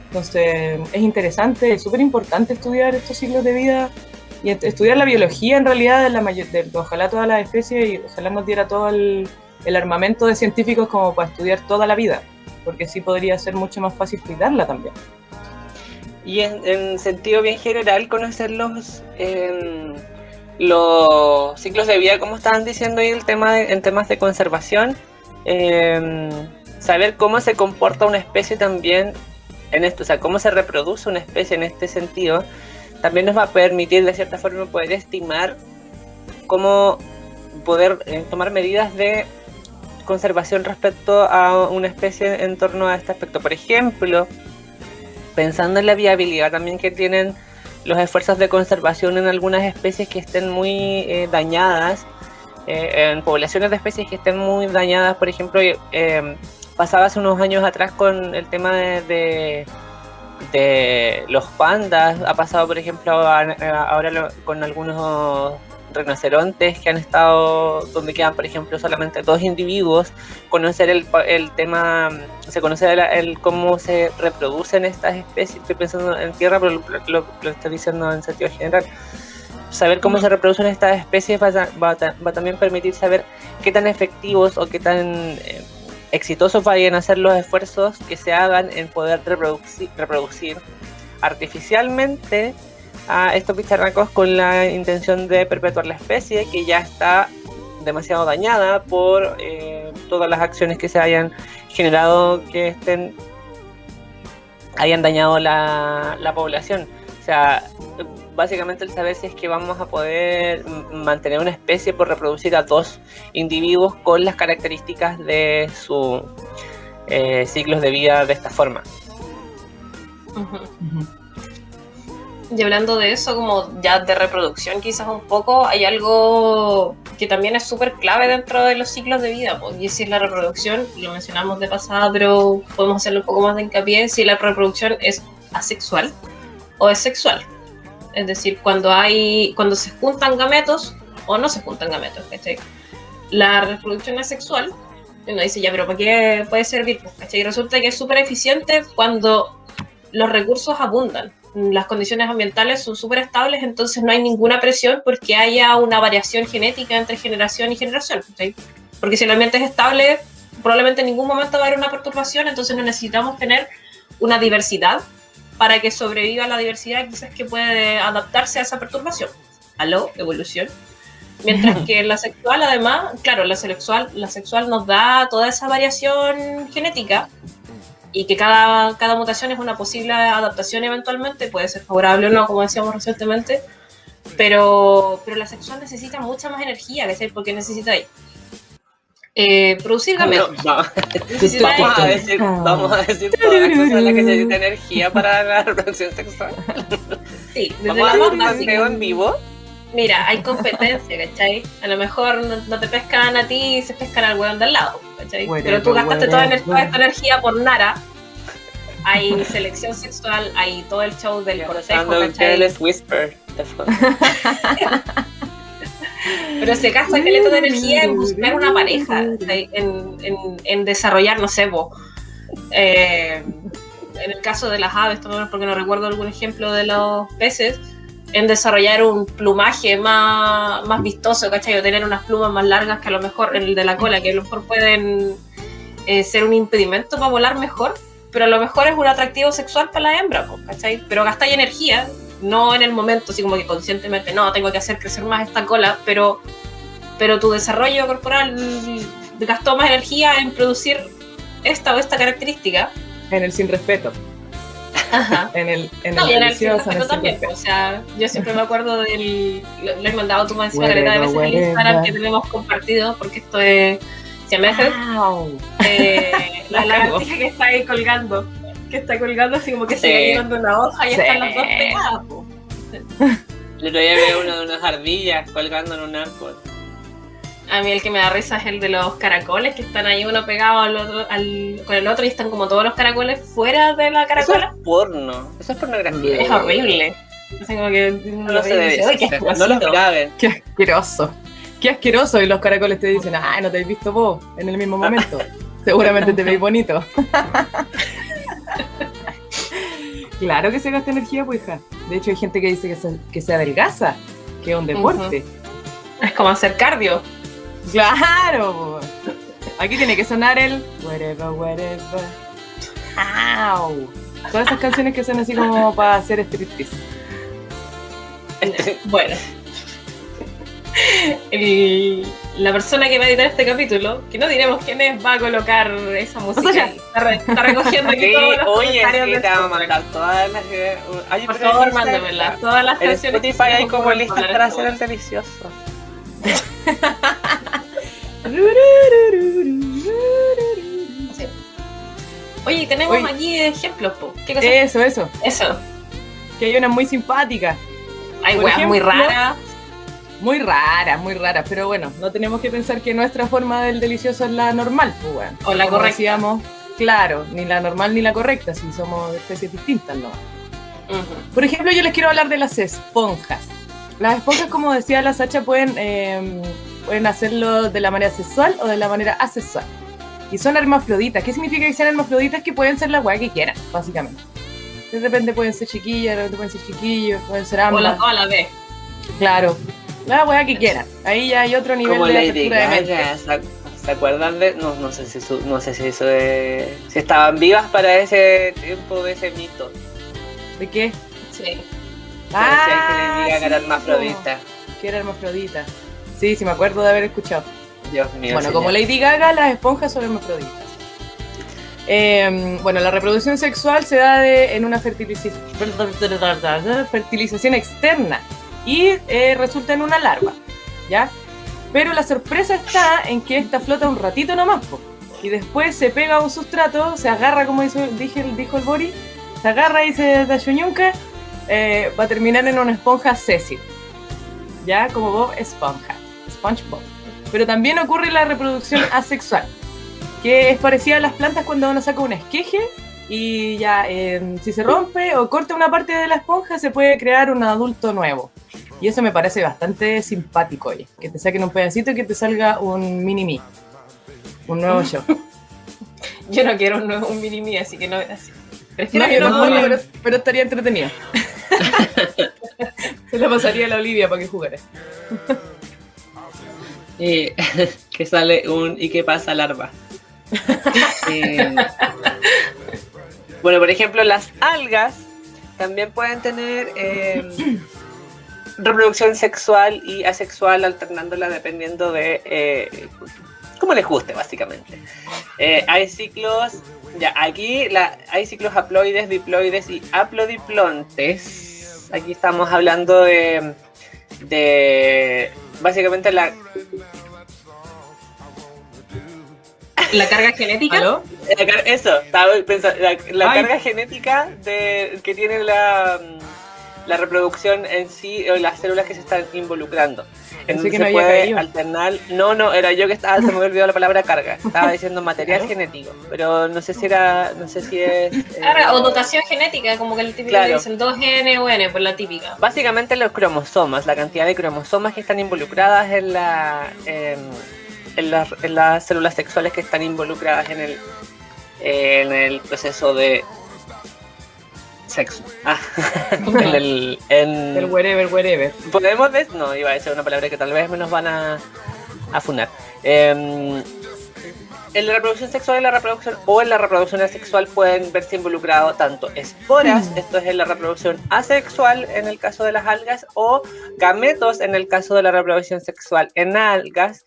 Entonces es interesante, es súper importante estudiar estos ciclos de vida y estudiar la biología en realidad de la mayor, de, ojalá todas las especies y ojalá nos diera todo el, armamento de científicos como para estudiar toda la vida, porque así podría ser mucho más fácil cuidarla también y en, sentido bien general conocer los, em, los ciclos de vida, como estaban diciendo ahí el tema en temas de conservación, em, saber cómo se comporta una especie también en esto, o sea, cómo se reproduce una especie en este sentido, también nos va a permitir de cierta forma poder estimar cómo poder eh, tomar medidas de conservación respecto a una especie en torno a este aspecto. Por ejemplo, pensando en la viabilidad también que tienen los esfuerzos de conservación en algunas especies que estén muy eh, dañadas, eh, en poblaciones de especies que estén muy dañadas, por ejemplo, eh, pasaba hace unos años atrás con el tema de, de, los pandas, ha pasado, por ejemplo, ahora con algunos rinocerontes que han estado donde quedan, por ejemplo, solamente dos individuos, conocer el, el tema, se conoce el, cómo se reproducen estas especies, estoy pensando en tierra, pero lo, lo, estoy diciendo en sentido general. Saber cómo se reproducen estas especies va, va, va, también permitir saber qué tan efectivos o qué tan eh, exitosos vayan a ser los esfuerzos que se hagan en poder reproducir artificialmente a estos bicharracos con la intención de perpetuar la especie que ya está demasiado dañada por eh, todas las acciones que se hayan generado que estén hayan dañado la, la población. O sea, básicamente el saber si es que vamos a poder mantener una especie por reproducir a dos individuos con las características de sus eh, ciclos de vida de esta forma. Y hablando de eso, como ya de reproducción quizás un poco, hay algo que también es súper clave dentro de los ciclos de vida, pues, y si es la reproducción, lo mencionamos de pasada, pero podemos hacerle un poco más de hincapié, si la reproducción es asexual o es sexual. Es decir, cuando hay, cuando se juntan gametos o no se juntan gametos, La reproducción asexual, uno dice, ya, pero ¿para qué puede servir? Y resulta que es súper eficiente cuando los recursos abundan las condiciones ambientales son súper estables, entonces no hay ninguna presión porque haya una variación genética entre generación y generación. Porque si el ambiente es estable, probablemente en ningún momento va a haber una perturbación, entonces no necesitamos tener una diversidad para que sobreviva la diversidad quizás que puede adaptarse a esa perturbación. Aló, evolución. Mientras que la sexual, además, claro, la sexual, la sexual nos da toda esa variación genética, y que cada, cada mutación es una posible adaptación eventualmente, puede ser favorable o no, como decíamos recientemente, pero, pero la sexual necesita mucha más energía, ¿sí? porque necesita eh, producir gametos. vamos, a decir, vamos a decir todas las cosas las que necesita energía para la reproducción sexual. Sí, desde vamos a hacer un en vivo. Mira, hay competencia, ¿cachai? A lo mejor no, te pescan a ti y se pescan al hueón del lado. Pero tú gastaste toda, esta energía por Nara. Hay selección sexual, hay todo el show del yeah, cortejo, Whisper. Pero se gasta esqueleto de energía en buscar una pareja, en, en, desarrollar, no sé, eh, en el caso de las aves, porque no recuerdo algún ejemplo de los peces, en desarrollar un plumaje más, más vistoso, ¿cachai? O tener unas plumas más largas que a lo mejor el de la cola, que a lo mejor pueden eh, ser un impedimento para volar mejor, pero a lo mejor es un atractivo sexual para la hembra, ¿cachai? Pero gastáis energía, no en el momento, así como que conscientemente, no, tengo que hacer crecer más esta cola, pero, pero tu desarrollo corporal gastó más energía en producir esta o esta característica. En el sin respeto. Ajá. en el, en No, el y en el delicioso, en el también. O sea, yo siempre me acuerdo del. Lo, lo he mandado tú me decías Whatever, caleta de veces en. Instagram que tenemos compartido, porque esto es. Me haces Wow. eh, la lagartija que está ahí colgando. Que está colgando así como que se Sí. va llevando una hoja y Sí. están las dos pegadas. po. El otro día veo uno de unas ardillas colgando en un árbol. A mí el que me da risa es el de los caracoles que están ahí uno pegado al otro, al, con el otro y están como todos los caracoles fuera de la Eso caracola. es porno. Eso es pornografía. Es horrible. Así como que uno No lo se debe dice, "Ay, qué. No los asquerosito". graben. Qué asqueroso. Qué asqueroso. Y los caracoles te dicen, ay, no te has visto vos en el mismo momento. Seguramente te veis bonito. claro que se gasta energía, pues, hija. De hecho, hay gente que dice que se, que se adelgaza, que es un deporte. Es como hacer cardio. Claro. Aquí tiene que sonar el whatever, whatever. Au. Todas esas canciones que son así como para hacer striptease. Bueno. El- la persona que va a editar este capítulo, que no diremos quién es, va a colocar esa música. sea. Está, re- está recogiendo aquí Sí, todos los oye, comentarios sí, te vamos a Spotify. mandar todas las. eh, Ay, Por favor, mándemelas. Todas las En canciones. que Spotify hay como por listas para este hacer el podcast. delicioso. Sí. Oye, tenemos Oye. aquí ejemplos, po. ¿Qué cosa? Eso, eso. Eso. Que hay una muy simpática. Hay weas muy raras. Muy rara, muy rara, pero bueno, no tenemos que pensar que nuestra forma del delicioso es la normal, pues bueno. O la Como correcta. decíamos, claro, ni la normal ni la correcta, si somos especies distintas, ¿no? Por ejemplo, yo les quiero hablar de las esponjas. Las esponjas, como decía la Sacha, pueden, eh, pueden hacerlo de la manera sexual o de la manera asexual. Y son hermafroditas. ¿Qué significa que sean hermafroditas? Que pueden ser la weá que quieran, básicamente. De repente pueden ser chiquillas, de repente pueden ser chiquillos, pueden ser O ambas. las dos a la vez. Claro. La weá que quieran. Ahí ya hay otro nivel Como de Lady apertura de mente. ¿Se ac- ¿Se acuerdan de.? No, no sé si su- no sé si eso de- Si estaban vivas para ese tiempo de ese mito. ¿De qué? Sí. Ah, que Lady Gaga era sí, hermafrodita. po, Que era hermafrodita. Sí, sí, me acuerdo de haber escuchado. Dios mío. bueno, señor. como Lady Gaga, las esponjas son hermafroditas. Eh, bueno, la reproducción sexual se da de- en una fertilización externa y eh, resulta en una larva, ¿ya? Pero la sorpresa está en que esta flota un ratito nomás, po, y después se pega a un sustrato, se agarra, como hizo, dije, dijo el Boris, se agarra y se da eh, va a terminar en una esponja sexy, ¿ya? Como Bob Esponja, SpongeBob. Pero también ocurre la reproducción asexual, que es parecida a las plantas cuando uno saca un esqueje y ya eh, si se rompe o corta una parte de la esponja se puede crear un adulto nuevo. Y eso me parece bastante simpático, oye, que te saquen un pedacito y que te salga un mini me, un nuevo show. Yo no quiero un, un mini me, así que no. Así. Prefiero No, que no- tampoco, pero, pero estaría entretenido. Se la pasaría a la Olivia para que jugara. Y que sale un y que pasa larva. Eh, bueno, por ejemplo, las algas también pueden tener eh, reproducción sexual y asexual alternándola dependiendo de eh, cómo les guste, básicamente. Eh, hay ciclos, ya aquí la, hay ciclos haploides, diploides y haplodiplontes. Aquí estamos hablando de, de básicamente la La carga genética. ¿Aló? La eso, estaba pensando, la, la carga genética de, que tiene la, la reproducción en sí, o las células que se están involucrando. En Pensé donde que se no había puede caído. alternar. No, no, era yo que estaba, se me olvidado la palabra carga. Estaba diciendo material Claro. genético, pero no sé si era, no sé si es. eh, Carga o dotación genética, como que el típico Claro. que dicen 2N o N, por la típica. Básicamente los cromosomas, la cantidad de cromosomas que están involucradas en la en, las, en las células sexuales que están involucradas en el en el proceso de sexo. Ah, en el en- El wherever, wherever. podemos ver, no iba a decir una palabra que tal vez me nos van a, a funar. Em, en la reproducción sexual y la reproducción o en la reproducción asexual pueden verse involucrados tanto esporas, esto es en la reproducción asexual en el caso de las algas, o gametos en el caso de la reproducción sexual en algas,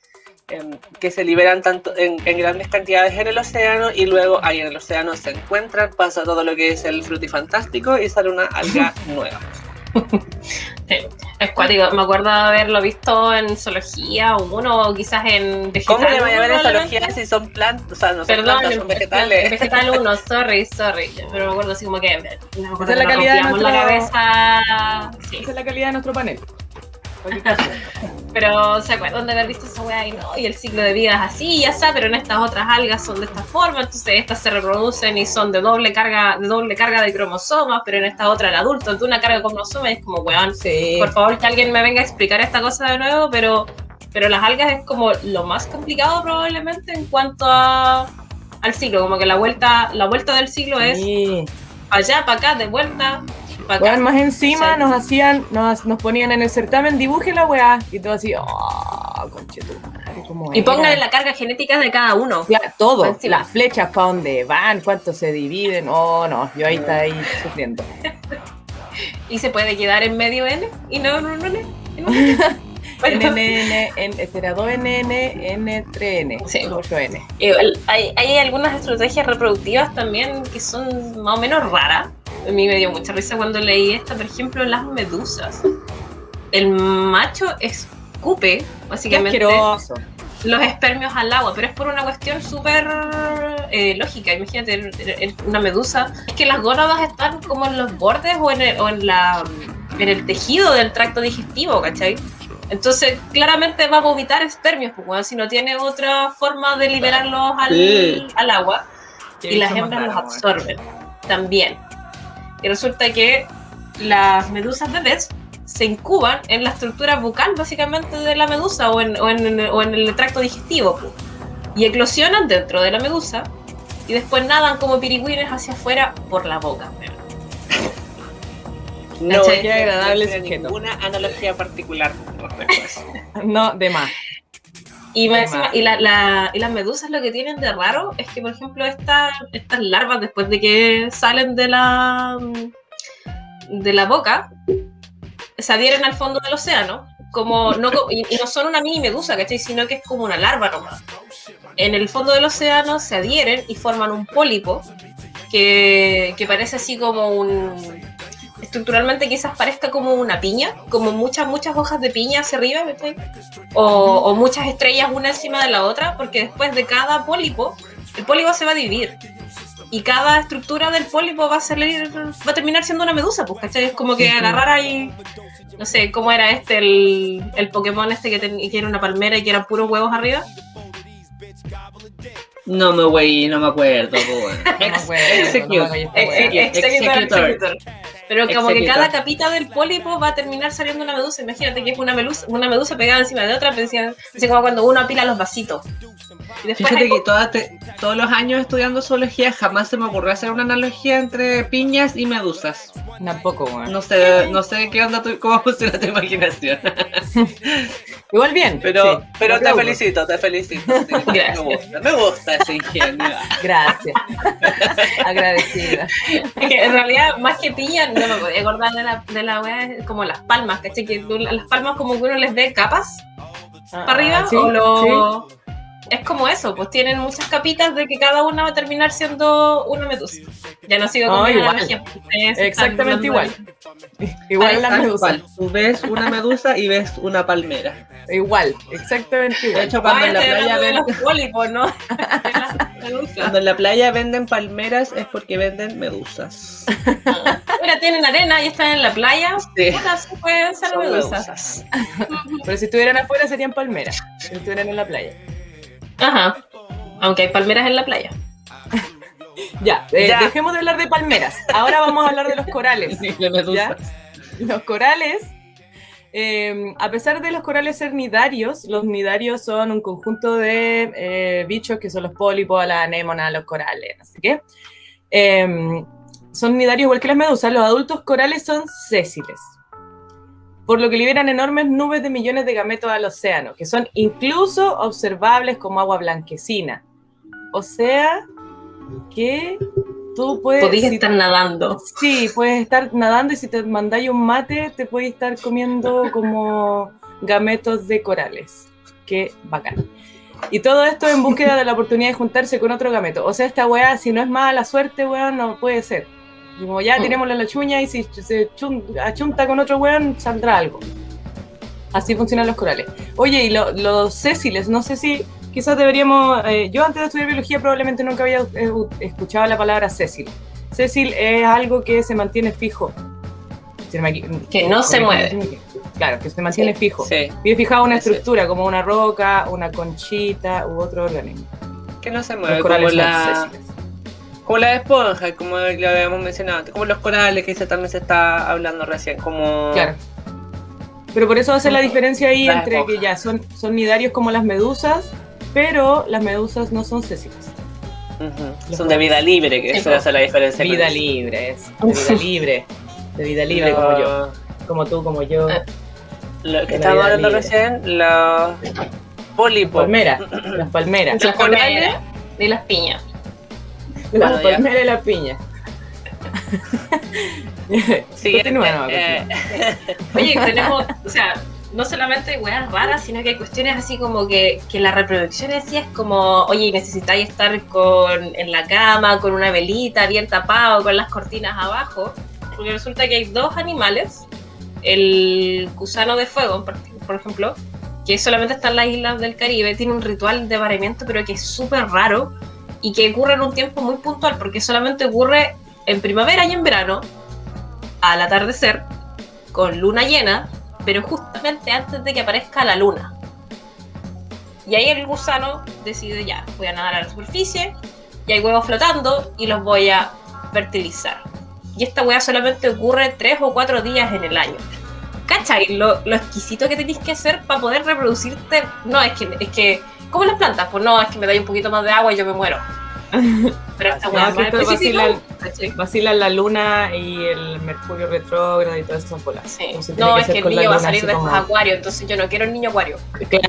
que se liberan tanto en, en grandes cantidades en el océano y luego ahí en el océano se encuentran, pasa todo lo que es el frutifantástico y sale una alga nueva. Sí, es cuático. Me acuerdo de haberlo visto en zoología o uno, o quizás en vegetal. ¿Cómo le vaya a ver en zoología si son plantas? O sea, no son Perdón, plantas, son vegetales. Vegetal 1, sorry, sorry. Pero me acuerdo así como que. Me acuerdo Esa es la que calidad de la nuestro- cabeza. Sí. Esa es la calidad de nuestro panel. Pero se acuerdan de haber visto esa weá y no, y el ciclo de vida es así, ya está, pero en estas otras algas son de esta forma, entonces estas se reproducen y son de doble carga, de doble carga de cromosomas, pero en esta otra el adulto de una carga de cromosomas es como weón, Sí. por favor que alguien me venga a explicar esta cosa de nuevo, pero, pero las algas es como lo más complicado probablemente en cuanto a al ciclo, como que la vuelta, la vuelta del ciclo es Sí. para allá, para acá, de vuelta, acá. más encima Sí. nos hacían, nos, nos ponían en el certamen, dibuje la weá. Y todo así, oh, ¿cómo Y póngale la carga genética de cada uno. Todo, Encima. las flechas para dónde van, cuánto se dividen. Oh, no, yo ahí está ahí sufriendo. y se puede quedar en medio N y no, no, no, no. Bueno, NNN, N, espera, 2NN, N3N, Sí. 8N. igual, hay, hay algunas estrategias reproductivas también que son más o menos raras. A mí me dio mucha risa cuando leí esta, por ejemplo, las medusas. El macho escupe, básicamente, los espermios al agua, pero es por una cuestión súper eh, lógica. Imagínate, el- el- una medusa. Es que las gónadas están como en los bordes o en el, o en la, en el tejido del tracto digestivo, ¿cachai? Entonces, claramente va a vomitar espermios, pues, weón, si no tiene otra forma de liberarlos al, Sí. al agua. Y las hembras los absorben también. Y resulta que las medusas bebés se incuban en la estructura bucal básicamente de la medusa o en, o en- o en el tracto digestivo. Y eclosionan dentro de la medusa y después nadan como pirigüines hacia afuera por la boca. No. Qué agradable no ninguna analogía particular respecto a eso. No, de más. Y, encima- mal. y, la- la- y las medusas lo que tienen de raro es que, por ejemplo, esta- estas larvas, después de que salen de la, de la boca, se adhieren al fondo del océano. Como, no, y, y no son una mini medusa, ¿cachai? Sino que es como una larva nomás. En el fondo del océano se adhieren y forman un pólipo que, que parece así como un... Estructuralmente quizás parezca como una piña, como muchas, muchas hojas de piña hacia arriba, o, o muchas estrellas una encima de la otra, porque después de cada pólipo, el pólipo se va a dividir. Y cada estructura del pólipo va a salir, va a terminar siendo una medusa, pues, ¿cachai? Es como que agarrar ahí, no sé, ¿cómo era este, el, el Pokémon este que, ten- que era una palmera y que eran puros huevos arriba? No me güey, no me acuerdo. po, weón. No me acuerdo, execute. no me Executor. Executor. Pero como que cada capita del pólipo va a terminar saliendo una medusa. Imagínate que es una medusa, una medusa pegada encima de otra, pensé, así como cuando uno apila los vasitos. Y después Fíjate hay que todas te- todos los años estudiando zoología jamás se me ocurrió hacer una analogía entre piñas y medusas. Tampoco, weón. No sé, no sé qué onda tu, cómo funciona tu imaginación. Igual bien. Pero, sí, pero te felicito, te felicito. sí, Gracias. Me gusta, me gusta ese ingenio. Gracias. Agradecida. Es que en realidad, más que piña, no me podía acordar de la, de la wea, como las palmas, ¿cachai? Que tú- las palmas como que uno les ve capas Ah, para arriba, sí, o lo... sí. Es como eso, pues tienen muchas capitas de que cada una va a terminar siendo una medusa. Ya no sigo con Ah, mi igual. Exactamente igual. de- Igual la Tal medusa. Tú ves una medusa y ves una palmera. Igual, exactamente De igual. hecho, cuando Ay, en la playa hablando de ven- los pólipos, ¿no? De cuando en la playa venden palmeras es porque venden medusas. Mira, tienen arena y están en la playa. Sí. Pueden ser Son medusas. Pero si estuvieran afuera serían palmeras. Si estuvieran en la playa. Ajá. Aunque hay palmeras en la playa. Ya, eh, Ya. dejemos de hablar de palmeras. Ahora vamos a hablar de los corales. Los corales, eh, a pesar de los corales ser nidarios, los nidarios son un conjunto de eh, bichos que son los pólipos, la anémona, los corales, no sé qué. Eh, son nidarios igual que las medusas. Los adultos corales son sésiles, por lo que liberan enormes nubes de millones de gametos al océano, que son incluso observables como agua blanquecina. O sea, que tú puedes... Podías si- estar nadando. Sí, puedes estar nadando y si te mandáis un mate, te puedes estar comiendo como gametos de corales. Qué bacán. Y todo esto en búsqueda de la oportunidad de juntarse con otro gameto. O sea, esta weá, si no es mala suerte, weón, no puede ser. Y como ya Mm. tenemos la chuña y si se chun- achunta con otro weón, saldrá algo. Así funcionan los corales. Oye, y lo- los césiles, no sé si quizás deberíamos. eh, yo antes de estudiar biología probablemente nunca había eh, escuchado la palabra césil. Césil es algo que se mantiene fijo. Me equi- Que no se mueve. Claro, que se mantiene Sí, fijo. Sí, Vive fijado una estructura, como una roca, una conchita u otro organismo. que no se Los mueve como corales son la, sésiles. Como la esponja, como lo habíamos mencionado antes, como los corales que se, también se está hablando recién, como... Claro. Pero por eso hace la diferencia ahí La entre esponja. que ya son, son nidarios como las medusas, pero las medusas no son sésiles. Ujú, Los Son de vida libre, que Sí, eso hace la diferencia. Vida libre, es. De vida libre. De vida libre como yo. Como tú, como yo. Eh. Lo que De estábamos hablando libre. recién, los pólipos. Palmera. Las palmeras. Las corales? palmeras y las piñas. Las Bueno, ya. palmeras y piñas. Siguiente, Continúa, no, eh, Oye, tenemos, o sea, no solamente weas raras, sino que hay cuestiones así como que, que la reproducción así es como, oye, necesitáis estar con, en la cama, con una velita bien tapado, con las cortinas abajo, porque resulta que hay dos animales, el gusano de fuego, por, ejemplo, que solamente está en las islas del Caribe, tiene un ritual de apareamiento, pero que es súper raro y que ocurre en un tiempo muy puntual, porque solamente ocurre en primavera y en verano, al atardecer, con luna llena, pero justamente antes de que aparezca la luna. Y ahí el gusano decide ya, voy a nadar a la superficie, y hay huevos flotando y los voy a fertilizar. Y esta hueá solamente ocurre tres o cuatro días en el año. ¿Cachai? Lo, lo exquisito que tenéis que hacer para poder reproducirte. No, es que, es que. ¿Cómo las plantas? Pues no, es que me dais un poquito más de agua y yo me muero. Pero esta No, que es ¿cachai? Vacilan la luna y el mercurio retrógrado y todas esas bolas. Sí. No, es que el niño va a salir después como- acuario, entonces yo no quiero el niño acuario.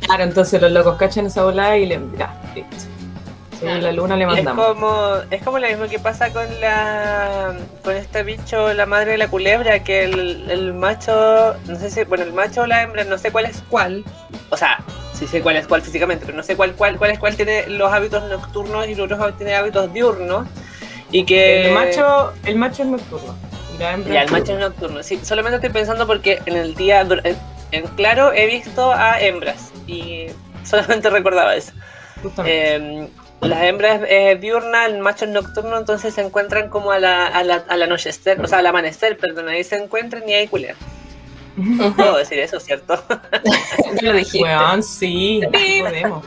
Claro, entonces los locos cachan esa bola y le. Ya, listo. Según la luna le Es mandamos. como, es como lo mismo que pasa con la con este bicho, la madre de la culebra, que el, el macho, no sé si, bueno, el macho o la hembra, no sé cuál es cuál. O sea, sí sé cuál es cuál físicamente, pero no sé cuál cuál, cuál es cuál tiene los hábitos nocturnos y los otros tiene hábitos diurnos. Y que El macho, el macho es nocturno. Y la hembra Ya, es el macho es nocturno. Sí, solamente estoy pensando porque en el día, en, claro, he visto a hembras y solamente recordaba eso. Justamente. Eh, las hembras es diurna, el macho es nocturno, entonces se encuentran como a la, a la, al anochecer, o sea, al amanecer, perdón, ahí se encuentran y hay culea. Puedo decir eso, ¿cierto? Ya lo dijiste. Weón, sí, sí podemos.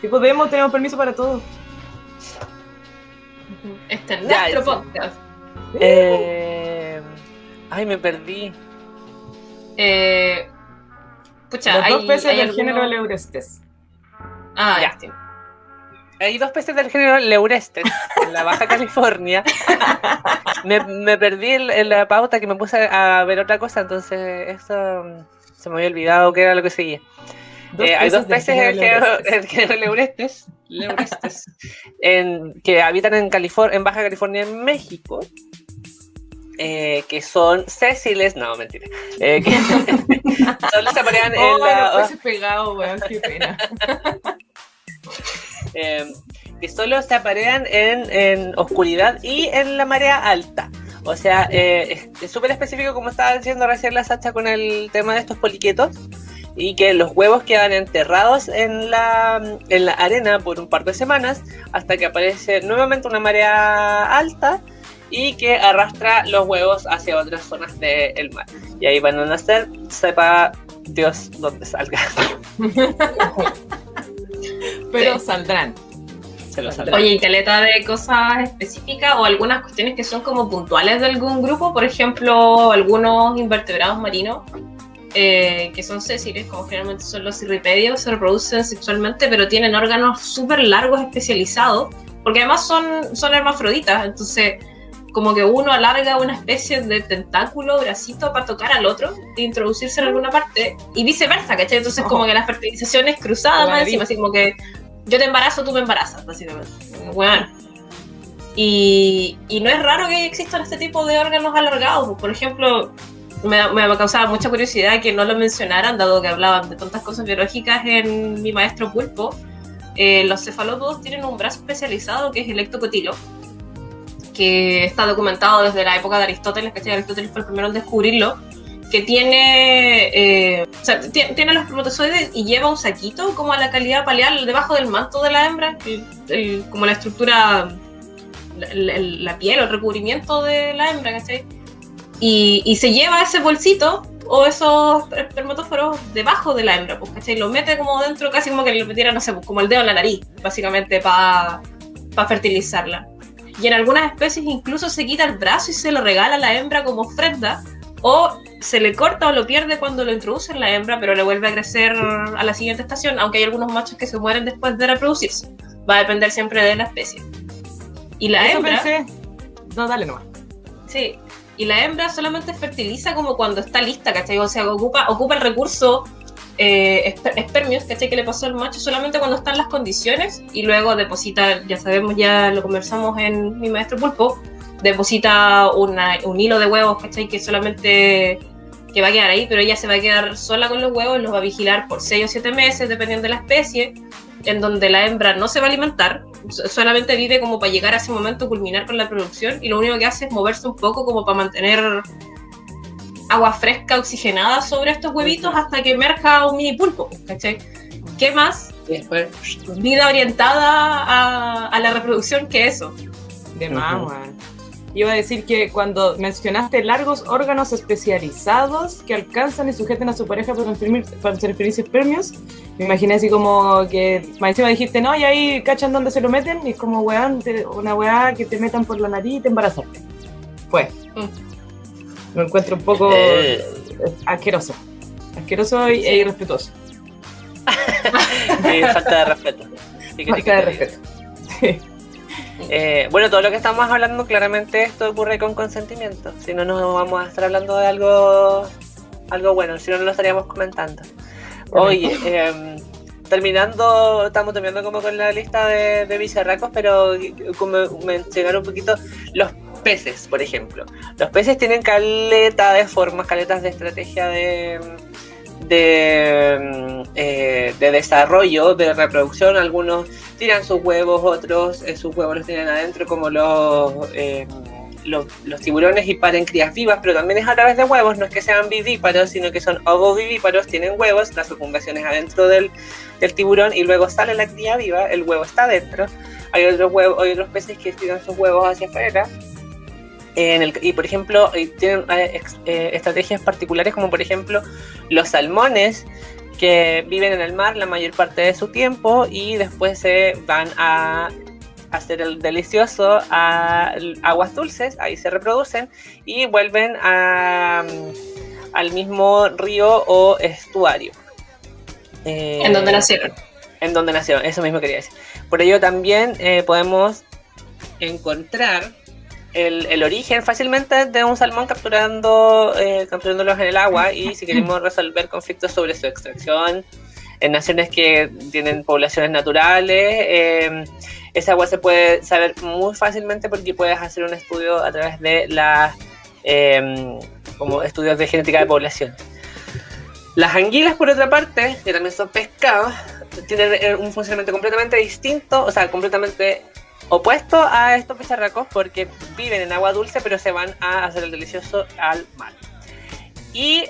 Sí podemos, tenemos permiso para todo. Este es Ya, nuestro sí. podcast. Eh, ay, me perdí. Eh, pucha, Los hay, dos peces hay del alguno- género Leurestes. Ah, Ya. sí. Hay dos peces del género Leurestes en la Baja California. Me, me perdí en, en la pauta que me puse a ver otra cosa, entonces eso mm, se me había olvidado que era lo que seguía. Dos Eh, hay dos del peces en el género género, Leurestes. el género Leurestes, Leurestes, en- que habitan en, Califor- en Baja California, en México. eh, que son sésiles, no, mentira. eh, que solo se aparean en Oh, la, los peces pegados, weón, qué pena. eh, que solo se aparean en, en oscuridad y en la marea alta. O sea, eh, es- súper específico como estaba diciendo recién la Sacha con el tema de estos poliquetos. Y que los huevos quedan enterrados en la, en la arena por un par de semanas hasta que aparece nuevamente una marea alta y que arrastra los huevos hacia otras zonas del mar. Y ahí van a nacer, sepa Dios dónde salga. Pero Sí. saldrán. Se lo salga. Oye, y caleta de cosas específicas o algunas cuestiones que son como puntuales de algún grupo, por ejemplo, algunos invertebrados marinos eh, que son sésiles, como generalmente son los cirripedios, se reproducen sexualmente, pero tienen órganos súper largos especializados, porque además son, son hermafroditas, entonces como que uno alarga una especie de tentáculo, bracito para tocar al otro e introducirse en alguna parte, y viceversa, ¿cachai? Entonces como que la fertilización es cruzada más encima, así como que yo te embarazo, tú me embarazas, básicamente. Bueno. Y, y no es raro que existan este tipo de órganos alargados. Por ejemplo, me, me causaba mucha curiosidad que no lo mencionaran, dado que hablaban de tantas cosas biológicas en mi maestro pulpo. Eh, los cefalópodos tienen un brazo especializado que es el ectocotilo, que está documentado desde la época de Aristóteles, que Aristóteles fue el primero en descubrirlo, que tiene, eh, o sea, tiene, los espermatozoides y lleva un saquito como a la calidad paleal debajo del manto de la hembra, el- el- como la estructura, la, la- piel o el recubrimiento de la hembra, ¿cachai? Y, y se lleva ese bolsito o esos espermatóforos debajo de la hembra, pues, ¿cachai? Lo mete como dentro, casi como que le metiera, no sé, pues, como el dedo en la nariz, básicamente, para fertilizarla. Y en algunas especies incluso se quita el brazo y se lo regala a la hembra como ofrenda, o se le corta o lo pierde cuando lo introduce en la hembra, pero le vuelve a crecer a la siguiente estación, aunque hay algunos machos que se mueren después de reproducirse. Va a depender siempre de la especie. Y la Eso hembra... pensé. No, dale nomás. Sí, y la hembra solamente fertiliza como cuando está lista, ¿cachai? O sea, ocupa, ocupa el recurso eh, esper- espermios, ¿cachai? Que le pasó al macho solamente cuando están las condiciones y luego deposita, ya sabemos, ya lo conversamos en mi maestro pulpo, deposita una- un hilo de huevos, ¿cachai? Que solamente que va a quedar ahí, pero ella se va a quedar sola con los huevos, los va a vigilar por 6 o 7 meses, dependiendo de la especie, en donde la hembra no se va a alimentar, so- solamente vive como para llegar a ese momento, culminar con la producción, y lo único que hace es moverse un poco como para mantener agua fresca, oxigenada sobre estos huevitos hasta que emerja un mini pulpo, ¿cachai? ¿Qué más después, vida orientada a, a la reproducción que eso? De más, weón. Iba a decir que cuando mencionaste largos órganos especializados que alcanzan y sujetan a su pareja para transferir, para espermios, me imaginé así como que más encima dijiste, no, y ahí cachan dónde se lo meten, y es como, weón, te- una weá que te metan por la nariz y te embarazaste. Fue. Mm. Me encuentro un poco Eh. asqueroso. Asqueroso y, e irrespetuoso. eh, falta de respeto. Sí, Falta de respeto. Eh, bueno, todo lo que estamos hablando, claramente esto ocurre con consentimiento. Si no, no vamos a estar hablando de algo, algo bueno, si no, no lo estaríamos comentando. Oye, em, terminando, estamos terminando como con la lista de, de bicharracos, pero como mencionar un poquito los peces, por ejemplo. Los peces tienen caleta de formas, caletas de estrategia de, de, mm, eh, de desarrollo, de reproducción. Algunos tiran sus huevos, otros eh, sus huevos los tienen adentro, como los, eh, los, tiburones y paren crías vivas, pero también es a través de huevos, no es que sean vivíparos, sino que son ovovivíparos, tienen huevos, la fecundación es adentro del, del tiburón y luego sale la cría viva, el huevo está adentro. Hay otros, huevos, hay otros peces que tiran sus huevos hacia afuera. En el- y por ejemplo, eh, tienen eh, eh, estrategias particulares como por ejemplo los salmones que viven en el mar la mayor parte de su tiempo y después se van a hacer el delicioso a aguas dulces, ahí se reproducen y vuelven a, mm, al mismo río o estuario. Eh, En donde nacieron. en donde nacieron, eso mismo quería decir. Por ello también eh, podemos encontrar el, origen fácilmente de un salmón capturando eh, capturándolos en el agua y si queremos resolver conflictos sobre su extracción en naciones que tienen poblaciones naturales, eh, esa agua se puede saber muy fácilmente porque puedes hacer un estudio a través de las eh, como estudios de genética de población. Las anguilas, por otra parte, que también son pescados, tienen un funcionamiento completamente distinto, o sea, completamente opuesto a estos bicharracos porque viven en agua dulce pero se van a hacer el delicioso al mar. Y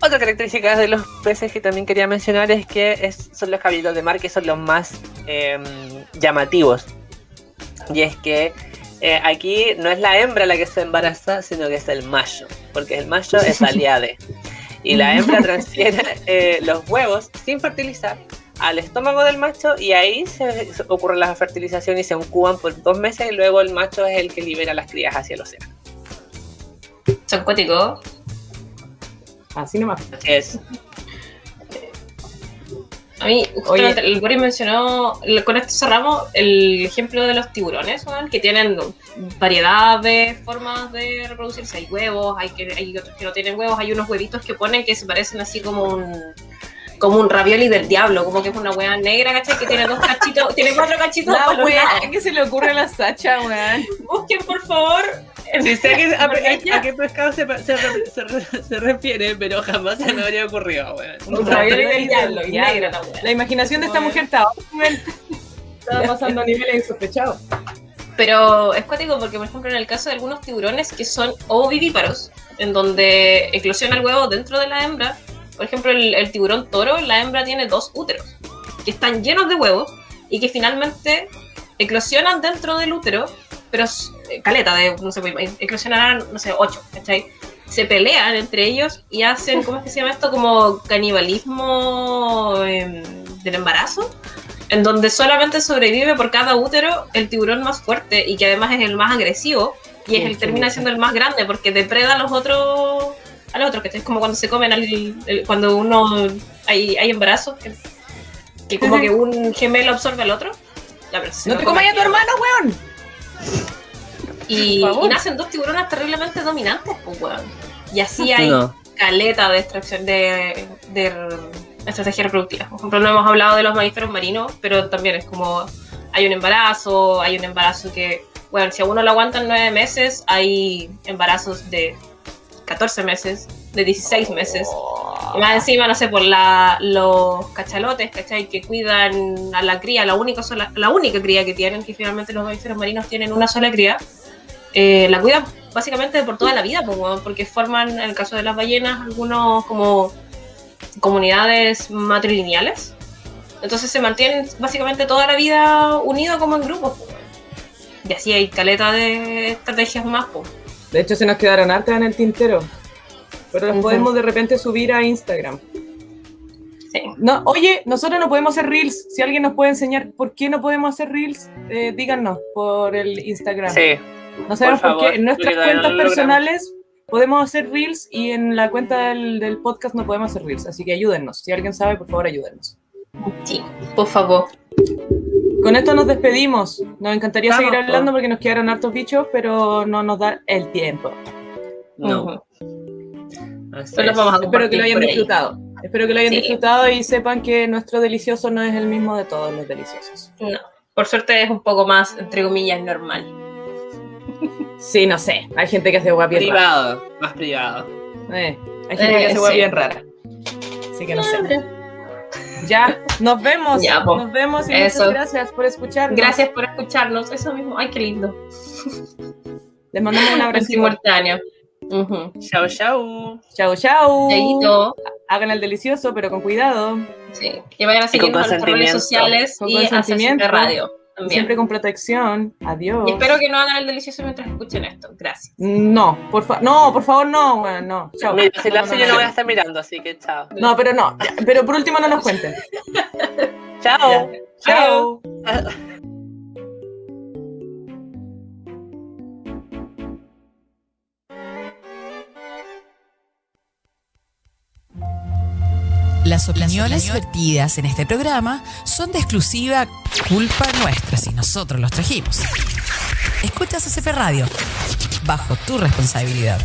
otra característica de los peces que también quería mencionar es que es- son los caballitos de mar que son los más em, llamativos. Y es que eh, aquí no es la hembra la que se embaraza, sino que es el macho, porque el macho es aliade. Y la hembra transfiere eh, los huevos sin fertilizar al estómago del macho y ahí se, ocurre la fertilización y se incuban por dos meses y luego el macho es el que libera las crías hacia el océano. Son cuáticos. Así nomás. Así es. A mí, justamente, el Boris mencionó, con esto cerramos el ejemplo de los tiburones, ¿no? que tienen variedad de formas de reproducirse. Hay huevos, hay, que, hay otros que no tienen huevos, hay unos huevitos que ponen que se parecen así como un como un ravioli del diablo, como que es una weá negra, ¿cachai? Que tiene dos cachitos, tiene cuatro cachitos. La lados. ¿qué se le ocurre a la Sacha, weón? Busquen, por favor. Sí sé que- a, Morella. a- a qué pescado se, se, re- se re- se refiere, pero jamás se me habría ocurrido, weón. Un ravioli del diablo, y negra la weá. La imaginación de esta mujer está a otro nivel. Está pasando a niveles insospechados. Pero es cuático porque, por ejemplo, en el caso de algunos tiburones que son ovivíparos, en donde eclosiona el huevo dentro de la hembra, por ejemplo, el, el tiburón toro, la hembra tiene dos úteros que están llenos de huevos y que finalmente eclosionan dentro del útero, pero eh, caleta de, no sé, eclosionarán, no sé, ocho, ¿cachai? Se pelean entre ellos y hacen, ¿cómo es que se llama esto? Como canibalismo em, del embarazo en donde solamente sobrevive por cada útero el tiburón más fuerte y que además es el más agresivo y es el termina siendo el más grande porque depreda a los otros a los otros que es como cuando se comen al, el- cuando uno hay, hay embarazos que, que como que un gemelo absorbe al otro Ya, pero se No te comas a tu hermano, weón. y, nacen dos tiburones terriblemente dominantes pues weón y así hay No. caleta de extracción de, de r- estrategia reproductiva. Por ejemplo, no hemos hablado de los mamíferos marinos, pero también es como hay un embarazo, hay un embarazo que, bueno, si a uno lo aguantan nueve meses, hay embarazos de 14 meses, de 16 meses. Y más encima, no sé, por la, los cachalotes, ¿cachai? Que cuidan a la cría, la única, sola, la única cría que tienen, que finalmente los mamíferos marinos tienen una sola cría, eh, la cuidan básicamente por toda la vida, porque forman, en el caso de las ballenas, algunos como comunidades matrilineales. Entonces se mantienen básicamente toda la vida unidos como en grupos. Y así hay caleta de estrategias más, pues. De hecho, se nos quedaron hartas en el tintero. Pero las podemos de repente subir a Instagram. Sí. No, oye, nosotros no podemos hacer reels. Si alguien nos puede enseñar por qué no podemos hacer reels, eh, díganos por el Instagram. Sí, no sabemos por, favor, qué. En nuestras cuentas personales podemos hacer reels y en la cuenta del, del podcast no podemos hacer reels. Así que ayúdennos. Si alguien sabe, por favor, ayúdennos. Sí, por favor. Con esto nos despedimos. Nos encantaría Vamos, seguir po. hablando porque nos quedaron hartos bichos, pero no nos da el tiempo. no. Es. vamos a Espero que lo hayan disfrutado. Espero que lo hayan Sí. disfrutado y sepan que nuestro delicioso no es el mismo de todos los deliciosos. No, por suerte es un poco más, entre comillas, normal. Sí, no sé. Hay gente que hace hueá bien rara. Privado, más privado. Eh, hay gente Eh, que hace hueá sí. bien rara. Así que no sé. Ya, nos vemos. Ya, po. nos vemos y Eso. muchas gracias por escucharnos. Gracias por escucharnos, eso mismo. Ay, qué lindo. Les mandamos un En abrazo. simultáneo. Ujú. Chau, chau. Chau, chau. Chaito. Hagan el delicioso, pero con cuidado. Sí. Que vayan a seguirnos en nuestras redes sociales Con y a. Siempre Radio. También. siempre con protección. Adiós. Y espero que no hagan el delicioso mientras escuchen esto. Gracias. No, por favor, no, por favor, no, bueno, no. Chao. Mira, si lo No, no, yo no, voy a estar mirando, así que chao. No, pero no. Pero por último no nos cuenten. Chao. Chao. Las opiniones vertidas en este programa son de exclusiva culpa nuestra si nosotros los trajimos. Escuchas CF Radio, bajo tu responsabilidad.